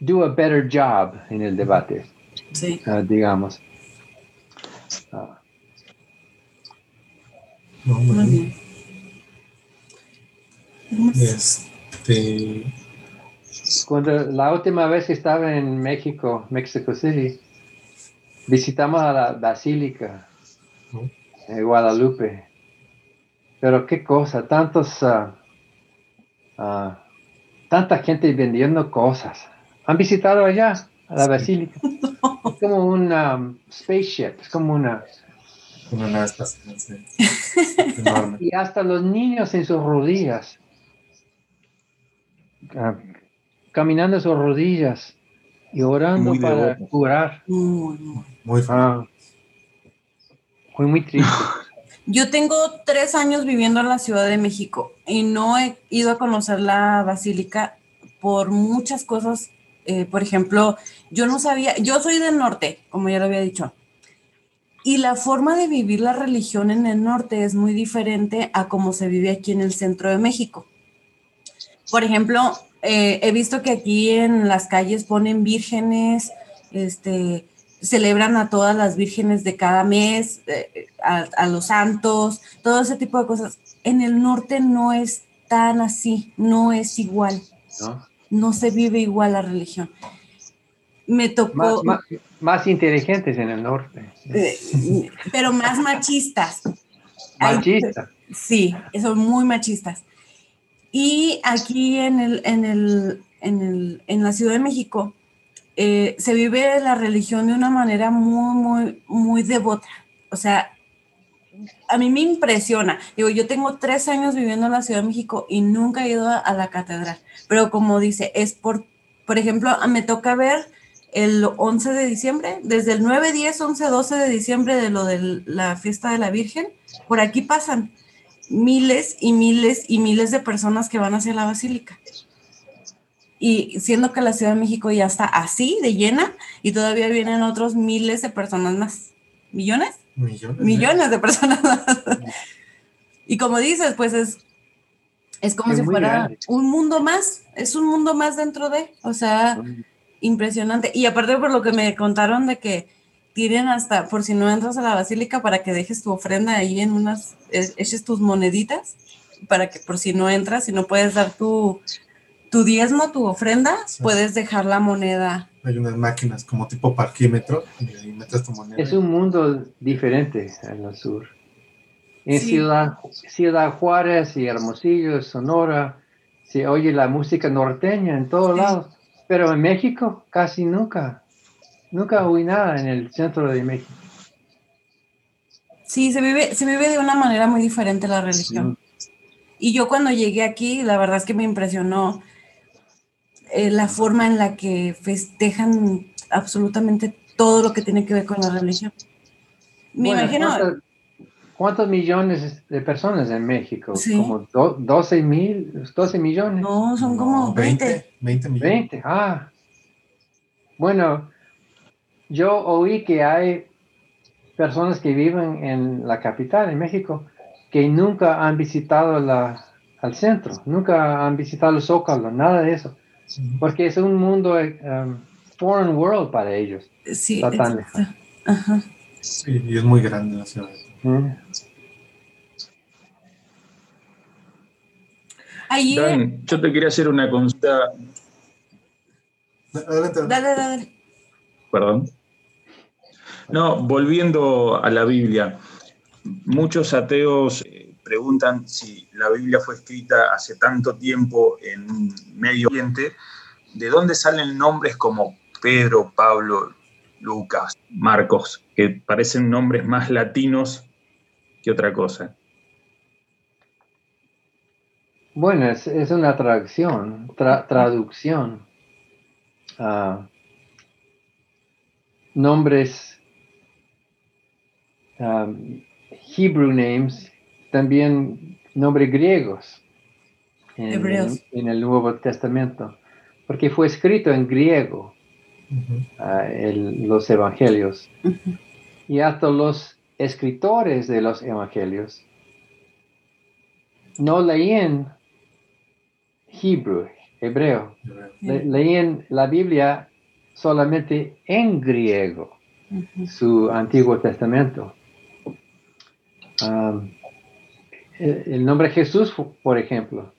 Speaker 3: do a better job en el debate,
Speaker 4: sí.
Speaker 3: Digamos. Ah.
Speaker 2: Muy bien. Este.
Speaker 3: Cuando la última vez que estaba en México, Mexico City, visitamos a la Basílica de Guadalupe. Pero qué cosa, tantos, uh, uh, tanta gente vendiendo cosas. ¿Han visitado allá a la Basílica? Es como un um, spaceship, es como una...
Speaker 2: Una nave
Speaker 3: y hasta los niños en sus rodillas. Uh, caminando sus rodillas y orando para curar.
Speaker 2: Muy, muy, ah,
Speaker 3: muy, muy triste.
Speaker 4: Yo tengo tres años viviendo en la Ciudad de México y no he ido a conocer la basílica por muchas cosas. Eh, por ejemplo, yo no sabía, yo soy del norte, como ya lo había dicho, y la forma de vivir la religión en el norte es muy diferente a cómo se vive aquí en el centro de México. Por ejemplo, eh, he visto que aquí en las calles ponen vírgenes, este, celebran a todas las vírgenes de cada mes, eh, a, los santos, todo ese tipo de cosas. En el norte no es tan así, no es igual. No, se vive igual la religión. Me tocó...
Speaker 3: Más, inteligentes en el norte.
Speaker 4: Eh, pero más machistas.
Speaker 3: Machistas.
Speaker 4: Sí, son muy machistas. Y aquí en, el, en, el, en, el, en la Ciudad de México eh, se vive la religión de una manera muy, muy, muy devota. O sea, a mí me impresiona. Digo, yo tengo tres años viviendo en la Ciudad de México y nunca he ido a, la catedral. Pero como dice, es por, por ejemplo, me toca ver el 11 de diciembre, desde el 9, 10, 11, 12 de diciembre de lo de la fiesta de la Virgen, por aquí pasan miles y miles y miles de personas que van hacia la basílica. Y siendo que la Ciudad de México ya está así de llena y todavía vienen otros miles de personas más. ¿Millones?
Speaker 2: Millones.
Speaker 4: Millones de personas más. y como dices, pues es, es como si fuera un mundo más, es un mundo más dentro de, o sea, Impresionante. Y aparte por lo que me contaron de que tienen hasta, por si no entras a la basílica, para que dejes tu ofrenda ahí en unas, eh, eches tus moneditas, para que por si no entras, si no puedes dar tu, tu diezmo, tu ofrenda, puedes dejar la moneda.
Speaker 2: Hay unas máquinas como tipo parquímetro y ahí metes tu moneda.
Speaker 3: Es un mundo diferente en el sur. En Ciudad, Ciudad Juárez y Hermosillo, Sonora, se oye la música norteña en todos lados, pero en México casi nunca. Nunca oí nada en el centro de México.
Speaker 4: Sí, se vive, se vive de una manera muy diferente la religión. Y yo cuando llegué aquí, la verdad es que me impresionó eh, la forma en la que festejan absolutamente todo lo que tiene que ver con la religión. Me imagino...
Speaker 3: ¿cuántos, millones de personas en México? Como 12 mil, 12 millones.
Speaker 4: No, son como 20.
Speaker 2: 20 millones.
Speaker 3: 20, ah. Bueno, yo oí que hay personas que viven en la capital, en México, que nunca han visitado la, al centro, nunca han visitado el Zócalo, nada de eso, porque es un mundo um, foreign world para ellos.
Speaker 4: Sí,
Speaker 2: sí, y es muy grande la ciudad. Mm.
Speaker 5: yo te quería hacer una consulta.
Speaker 2: Adelante.
Speaker 4: Dale, dale.
Speaker 5: Perdón. No, volviendo a la Biblia, muchos ateos eh, preguntan si la Biblia fue escrita hace tanto tiempo en Medio Oriente, ¿de dónde salen nombres como Pedro, Pablo, Lucas, Marcos, que parecen nombres más latinos que otra cosa?
Speaker 3: Bueno, es, una traducción, traducción. Nombres um, Hebrew names, también nombres griegos en, el Nuevo Testamento, porque fue escrito en griego uh, los evangelios. Y hasta los escritores de los evangelios no leían Hebrew, hebreo, leían la Biblia solamente en griego su Antiguo Testamento. el, nombre Jesús, por ejemplo,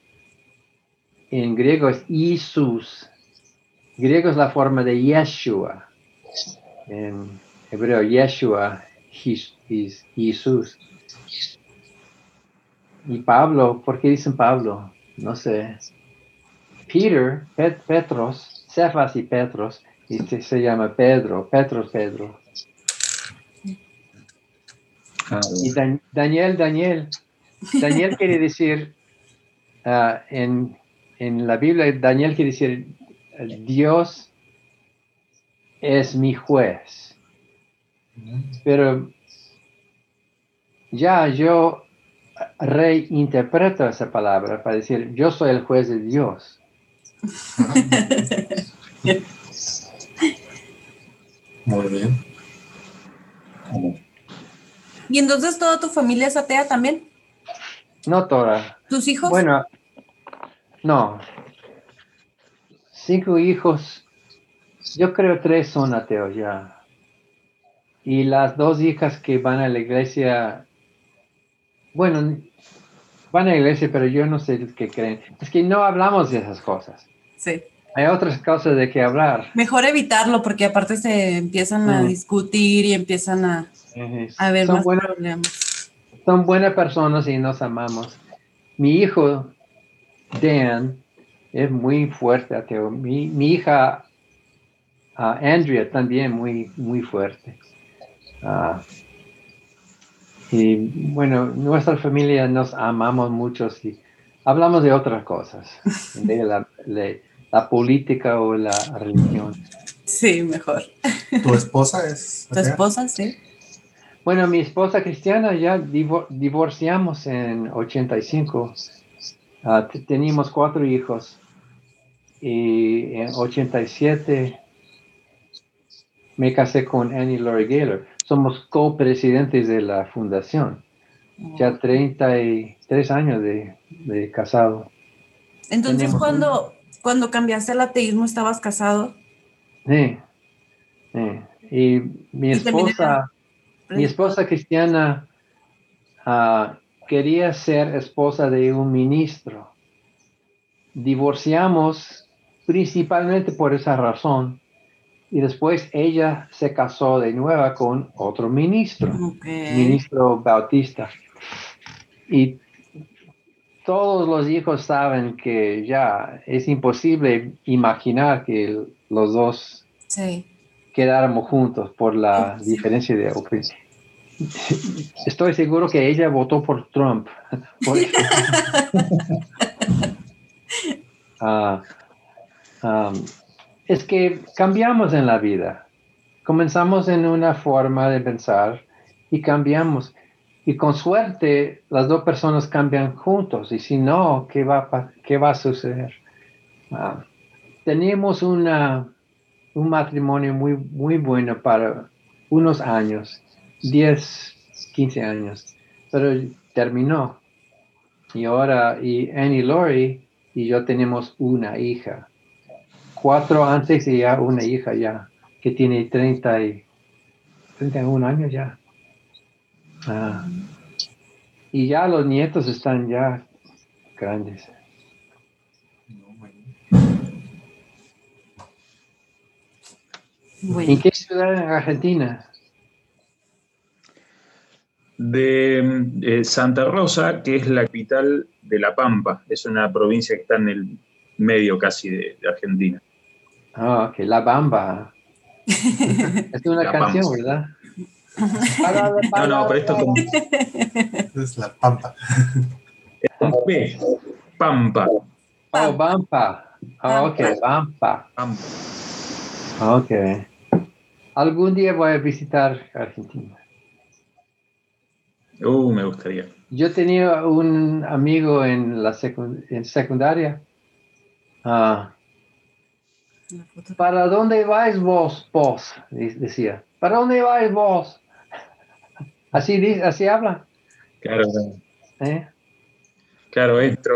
Speaker 3: en griego es Jesús. Griego es la forma de Yeshua. En hebreo, Yeshua es Jesús. Y Pablo, ¿por qué dicen Pablo? No sé. Peter, Petros, Cefas y Petros, y se, llama Pedro, Petros Pedro. Y Daniel, Daniel, Daniel quiere decir, ah, en, la Biblia, Daniel quiere decir, Dios es mi juez. Pero ya yo reinterpreto esa palabra para decir, yo soy el juez de Dios.
Speaker 2: Muy bien.
Speaker 4: ¿Y entonces toda tu familia es atea también?
Speaker 3: No toda.
Speaker 4: ¿Tus hijos?
Speaker 3: Bueno, no. Cinco hijos, yo creo tres son ateos ya. Y las dos hijas que van a la iglesia, bueno, van a la iglesia, pero yo no sé qué creen. Es que no hablamos de esas cosas.
Speaker 4: Sí.
Speaker 3: Hay otras cosas de qué hablar.
Speaker 4: Mejor evitarlo porque aparte se empiezan a discutir y empiezan a, a ver más problemas.
Speaker 3: Son buenas personas y nos amamos. Mi hijo, Dan, es muy fuerte ateo. Mi, mi hija, uh, Andrea, también muy, muy fuerte. Uh, y bueno, nuestra familia nos amamos mucho y hablamos de otras cosas, de la, la política o la religión.
Speaker 4: Sí, mejor.
Speaker 2: ¿Tu esposa es?
Speaker 4: ¿Tu esposa, sí?
Speaker 3: Bueno, mi esposa cristiana ya divorciamos en 85. Ah, teníamos cuatro hijos. Y en 87 me casé con Annie Laurie Gaylor. Somos copresidentes de la fundación. Ya 33 años de, de casado.
Speaker 4: Entonces, cuando, cuando cambiaste al ateísmo, ¿estabas casado?
Speaker 3: Sí. sí. Y mi esposa, mi esposa cristiana ah, quería ser esposa de un ministro. Divorciamos principalmente por esa razón. Y después ella se casó de nuevo con otro ministro, ministro Bautista. Y todos los hijos saben que ya es imposible imaginar que los dos quedáramos juntos por la diferencia de opinión. Estoy seguro que ella votó por Trump. Ah, es que cambiamos en la vida. Comenzamos en una forma de pensar y cambiamos. Y con suerte las dos personas cambian juntos. Y si no, ¿qué va, qué va a suceder? Ah, teníamos una, un matrimonio muy, muy bueno para unos años, 10, 15 años, pero terminó. Y ahora, y Annie Lori y yo tenemos una hija. Cuatro antes y ya una hija ya, que tiene 30 y, 31 años ya. Ah. Y ya los nietos están ya grandes. ¿En qué ciudad en Argentina?
Speaker 5: De, Santa Rosa, que es la capital de La Pampa. Es una provincia que está en el medio casi de, Argentina.
Speaker 3: Ah, que La Pampa. es una canción, ¿verdad?
Speaker 5: No, no, pero esto como...
Speaker 2: Es la pampa.
Speaker 5: Es un P. Pampa.
Speaker 3: Oh, Pampa. Ah, ok, Pampa.
Speaker 5: Pampa.
Speaker 3: Ok. Algún día voy a visitar Argentina.
Speaker 5: Uh, me gustaría.
Speaker 3: Yo tenía un amigo en la en secundaria. Ah. ¿Para dónde vais vos, vos? Decía. ¿Para dónde vais vos? Así, dice, así habla.
Speaker 5: Claro. ¿Eh? Claro, esto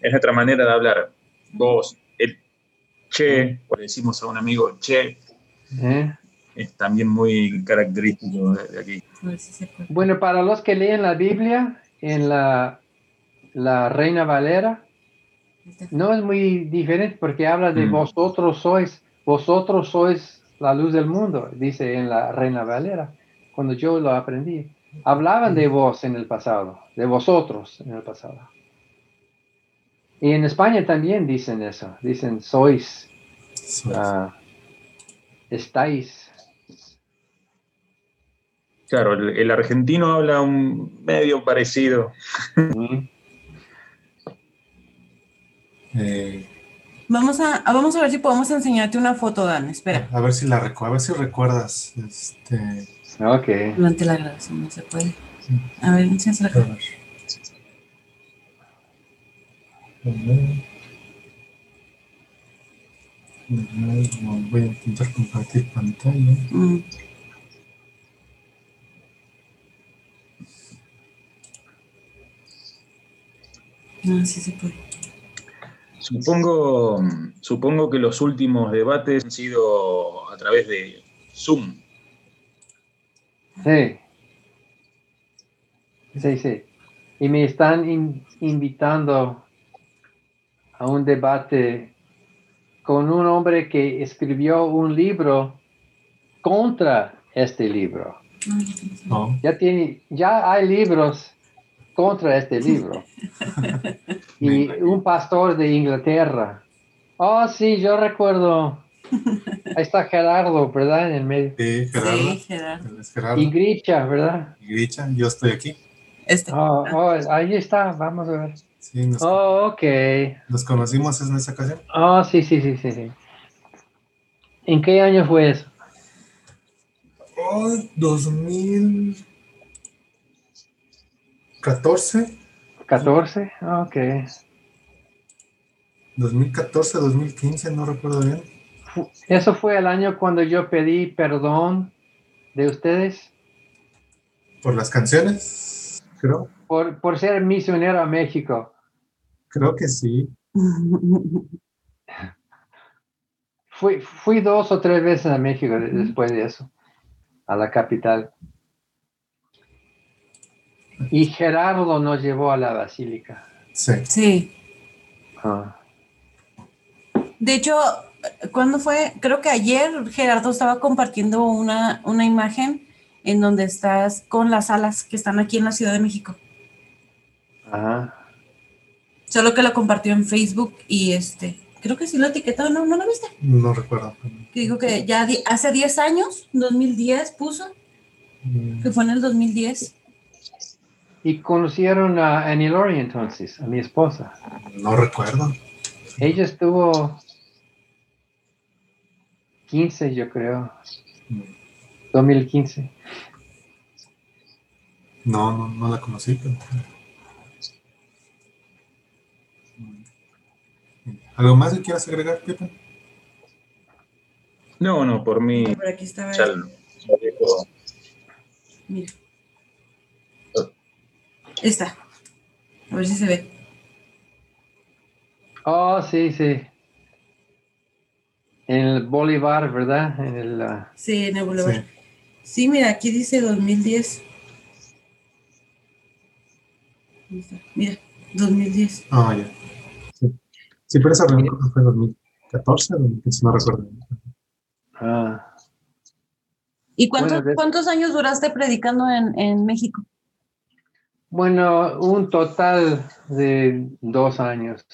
Speaker 5: es otra manera de hablar. Vos, el che, o decimos a un amigo che, ¿Eh? es también muy característico de, aquí.
Speaker 3: Bueno, para los que leen la Biblia en la, la Reina Valera, no es muy diferente porque habla de mm. vosotros sois, vosotros sois la luz del mundo, dice en la Reina Valera cuando yo lo aprendí. Hablaban de vos en el pasado, de vosotros en el pasado. Y en España también dicen eso, dicen sois, ah, estáis.
Speaker 5: Claro, el, argentino habla un medio parecido.
Speaker 1: Eh, vamos, a, vamos a ver si podemos enseñarte una foto, Dan. Espera.
Speaker 2: A ver si la a ver si recuerdas. Este,
Speaker 3: Ok.
Speaker 1: Durante la grabación no se puede. A ver, enséñase la cámara.
Speaker 2: Voy a intentar compartir pantalla. Mm.
Speaker 1: Ah, sí se puede.
Speaker 5: Supongo, supongo que los últimos debates han sido a través de Zoom.
Speaker 3: Sí. Sí, sí. Y me están invitando a un debate con un hombre que escribió un libro contra este libro. Ya, tiene, ya hay libros contra este libro. y un pastor de Inglaterra. Oh, sí, yo recuerdo Ahí está Gerardo, ¿verdad? En el medio.
Speaker 2: Sí, Gerardo.
Speaker 3: Sí, Y Gricha, ¿verdad?
Speaker 2: Y Gricha, yo estoy aquí.
Speaker 1: Este.
Speaker 3: Oh, oh, ahí está, vamos a ver. Sí, nos, oh, ok.
Speaker 2: ¿Nos conocimos en esa ocasión?
Speaker 3: Oh, sí, sí, sí, sí, sí. ¿En qué año fue eso?
Speaker 2: Oh, 2014.
Speaker 3: 14, ok.
Speaker 2: 2014, 2015, no recuerdo bien.
Speaker 3: Eso fue el año cuando yo pedí perdón de ustedes.
Speaker 2: Por las canciones, creo.
Speaker 3: Por, por ser misionero a México.
Speaker 2: Creo que sí.
Speaker 3: fui, fui dos o tres veces a México después de eso, a la capital. Y Gerardo nos llevó a la basílica.
Speaker 2: Sí.
Speaker 4: Sí.
Speaker 3: Ah,
Speaker 4: De hecho, ¿cuándo fue? Creo que ayer Gerardo estaba compartiendo una, una imagen en donde estás con las alas que están aquí en la Ciudad de México.
Speaker 3: ajá.
Speaker 4: Solo que lo compartió en Facebook y este, creo que sí lo etiquetó, ¿no? ¿No lo viste?
Speaker 2: No recuerdo.
Speaker 4: Que dijo que ya di- hace 10 años, 2010 puso,
Speaker 2: Mm,
Speaker 4: que fue en el 2010.
Speaker 3: Y conocieron a Annie Laurie entonces, a mi esposa.
Speaker 2: No recuerdo.
Speaker 3: Ella estuvo 15, yo creo,
Speaker 2: Mm,
Speaker 3: 2015.
Speaker 2: No, no, no la conocí. pero-. ¿Algo más que quieras agregar, Pipe?
Speaker 5: No, no, por mí
Speaker 4: Por aquí estaba.
Speaker 5: ya lo lo dejo.
Speaker 4: Mira. Esta. A ver si se ve.
Speaker 3: Oh, sí, sí. En el Bolívar, ¿verdad? En el, ah,
Speaker 4: Sí, en el Boulevard.
Speaker 2: Sí.
Speaker 4: Sí. mira, aquí dice 2010. Ahí está. Mira, 2010.
Speaker 2: Ah, ya. Sí. sí, pero esa reunión fue en 2014 o 2015, no recuerdo.
Speaker 3: ah,
Speaker 4: ¿Y cuántos,
Speaker 3: Bueno, de-
Speaker 4: cuántos años duraste predicando en, en México?
Speaker 3: Bueno, un total de dos años.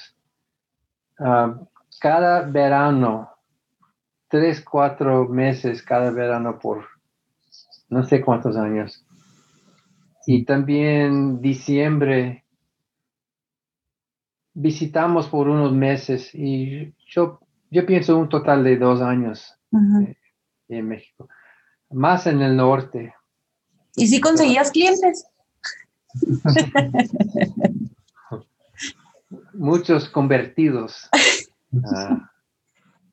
Speaker 3: Ah, cada verano, tres, cuatro meses cada verano por no sé cuántos años. Y también diciembre visitamos por unos meses y yo, yo pienso un total de dos años en México, más en el norte.
Speaker 4: ¿Y si conseguías clientes?
Speaker 3: Muchos convertidos, ah,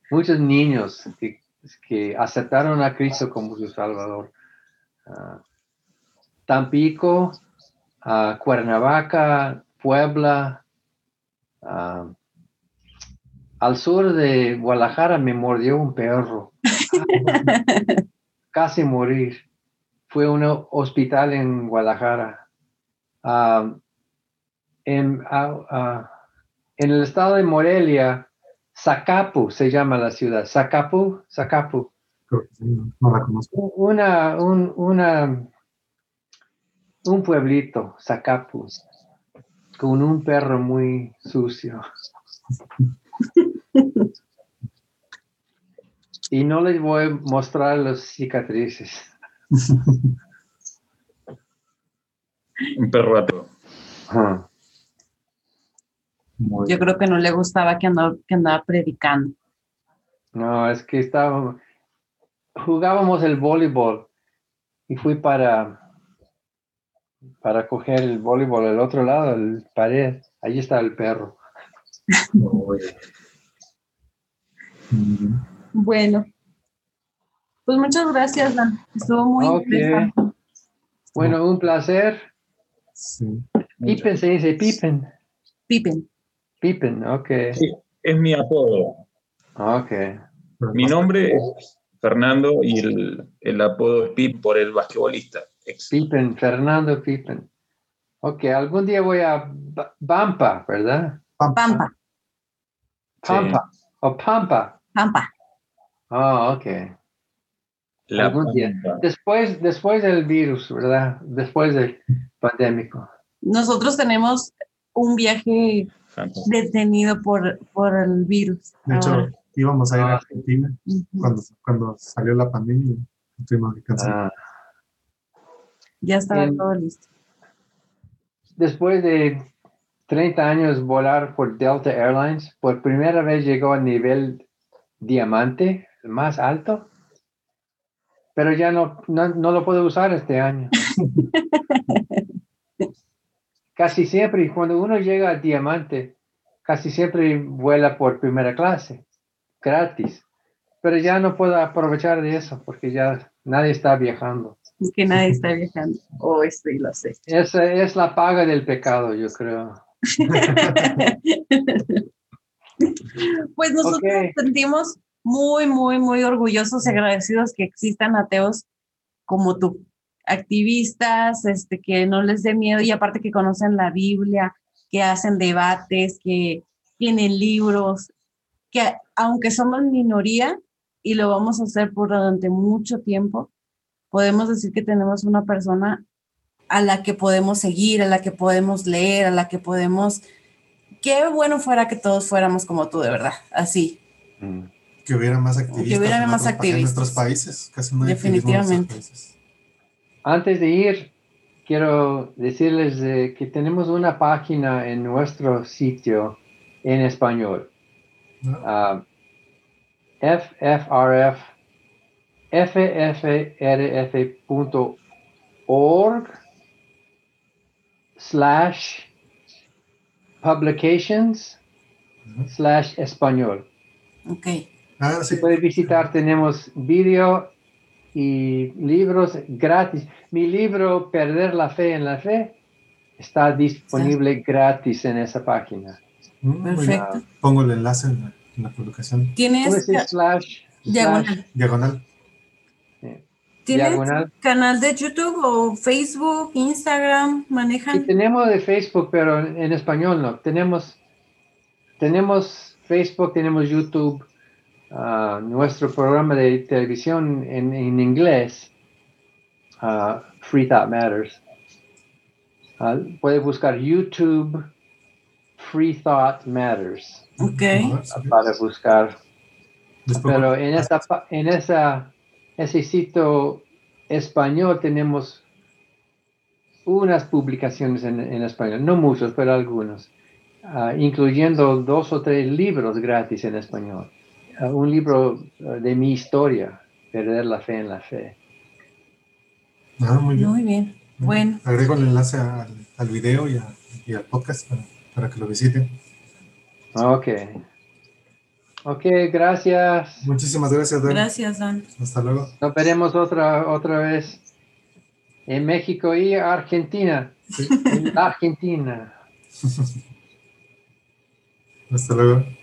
Speaker 3: muchos niños que, que aceptaron a Cristo como su Salvador. Ah, Tampico, ah, Cuernavaca, Puebla, al sur de Guadalajara me mordió un perro. Casi morir. Fue un hospital en Guadalajara. Ah, en, ah, ah, en el estado de Morelia, Zacapu se llama la ciudad. Zacapu, Zacapu.
Speaker 2: No, no la conozco.
Speaker 3: Una, un, una, un pueblito, Zacapu, con un perro muy sucio. Y no les voy a mostrar las cicatrices.
Speaker 5: Un perro ateo.
Speaker 4: Yo creo que no le gustaba que andaba, que andaba predicando.
Speaker 3: No, es que estábamos, jugábamos el voleibol y fui para, para coger el voleibol al otro lado, el pared. Ahí está el perro.
Speaker 4: Bueno. Pues muchas gracias, Dan. Estuvo muy
Speaker 3: Ok.
Speaker 4: interesante.
Speaker 3: Bueno, un placer.
Speaker 2: Sí.
Speaker 3: Pipen se dice Pipen.
Speaker 4: Pippen.
Speaker 3: Pipen, ok.
Speaker 5: Sí, es mi apodo.
Speaker 3: Ok.
Speaker 2: Pero
Speaker 5: Mi nombre es Fernando y el, el apodo es Pip por el basquetbolista. ex.
Speaker 3: Pipen, Fernando Pipen. Ok, algún día voy a Bampa, ¿verdad?
Speaker 4: Pampa.
Speaker 3: Pampa. O Pampa.
Speaker 4: Pampa.
Speaker 3: Oh, ok.
Speaker 5: La
Speaker 3: Algún día.
Speaker 5: Pampa.
Speaker 3: Después, después del virus, ¿verdad? Después del pandémico.
Speaker 4: Nosotros tenemos un viaje
Speaker 5: Fantástico.
Speaker 4: detenido por, por el virus.
Speaker 2: De hecho,
Speaker 4: ahora.
Speaker 2: íbamos a ir a
Speaker 3: Ah.
Speaker 2: Argentina
Speaker 4: Ujú.
Speaker 2: cuando, cuando salió la pandemia. Tuvimos que cancelar.
Speaker 3: Ah,
Speaker 4: Ya estaba
Speaker 3: en-
Speaker 4: todo listo.
Speaker 3: después de 30 años volar por Delta Airlines, por primera vez llegó al nivel diamante, el más alto, pero ya no, no, no lo puedo usar este año. casi siempre, y cuando uno llega a diamante, casi siempre vuela por primera clase, gratis, pero ya no puedo aprovechar de eso porque ya nadie está viajando.
Speaker 4: Es que nadie está viajando. Oh, sí, lo sé.
Speaker 3: Esa es la paga del pecado, yo creo.
Speaker 4: Pues nosotros
Speaker 3: Ok.
Speaker 4: sentimos muy, muy, muy orgullosos y agradecidos que existan ateos como tú, activistas, este, que no les dé miedo y aparte que conocen la Biblia, que hacen debates, que tienen libros, que aunque somos minoría y lo vamos a hacer por durante mucho tiempo, podemos decir que tenemos una persona a la que podemos seguir, a la que podemos leer, a la que podemos... Qué bueno fuera que todos fuéramos como tú, de verdad, así.
Speaker 2: Mm. Que hubiera más activistas.
Speaker 4: Que hubiera más
Speaker 2: activistas. En nuestros países, casi no
Speaker 4: Definitivamente.
Speaker 3: Antes de ir, quiero decirles que tenemos una página en nuestro sitio en español. Uh, FFRF, FFRF.org slash publications slash español.
Speaker 4: Ok.
Speaker 3: Ah, sí. Puedes visitar, tenemos vídeo y libros gratis. Mi libro Perder la fe en la fe está disponible gratis en esa página.
Speaker 2: Mm, Perfecto. Pongo el enlace en la, publicación.
Speaker 4: ¿Tienes
Speaker 3: slash,
Speaker 4: diagonal?
Speaker 2: Diagonal.
Speaker 4: ¿Tienes canal de YouTube o Facebook, Instagram? ¿Manejan?
Speaker 3: tenemos de Facebook, pero en español no. Tenemos, tenemos Facebook, tenemos YouTube, uh, nuestro programa de televisión en, en inglés, uh, Free Thought Matters. Uh, puede buscar YouTube Free Thought Matters.
Speaker 4: Ok.
Speaker 3: Para buscar. Pero en esa, en esa ese sitio español tenemos unas publicaciones en, español, no muchos, pero algunos, ah, incluyendo dos o tres libros gratis en español. Ah, un libro ah, de mi historia, Perder la fe en la fe.
Speaker 2: muy bien.
Speaker 4: Muy bien. Bueno.
Speaker 2: Agrego el enlace al, video y, al podcast para, para, que lo visiten.
Speaker 3: Ok. Ok, gracias.
Speaker 2: Muchísimas gracias,
Speaker 4: Dan. Gracias, Dan.
Speaker 2: Hasta luego.
Speaker 3: Nos veremos otra, otra vez en México y Argentina. Argentina.
Speaker 2: Hasta luego.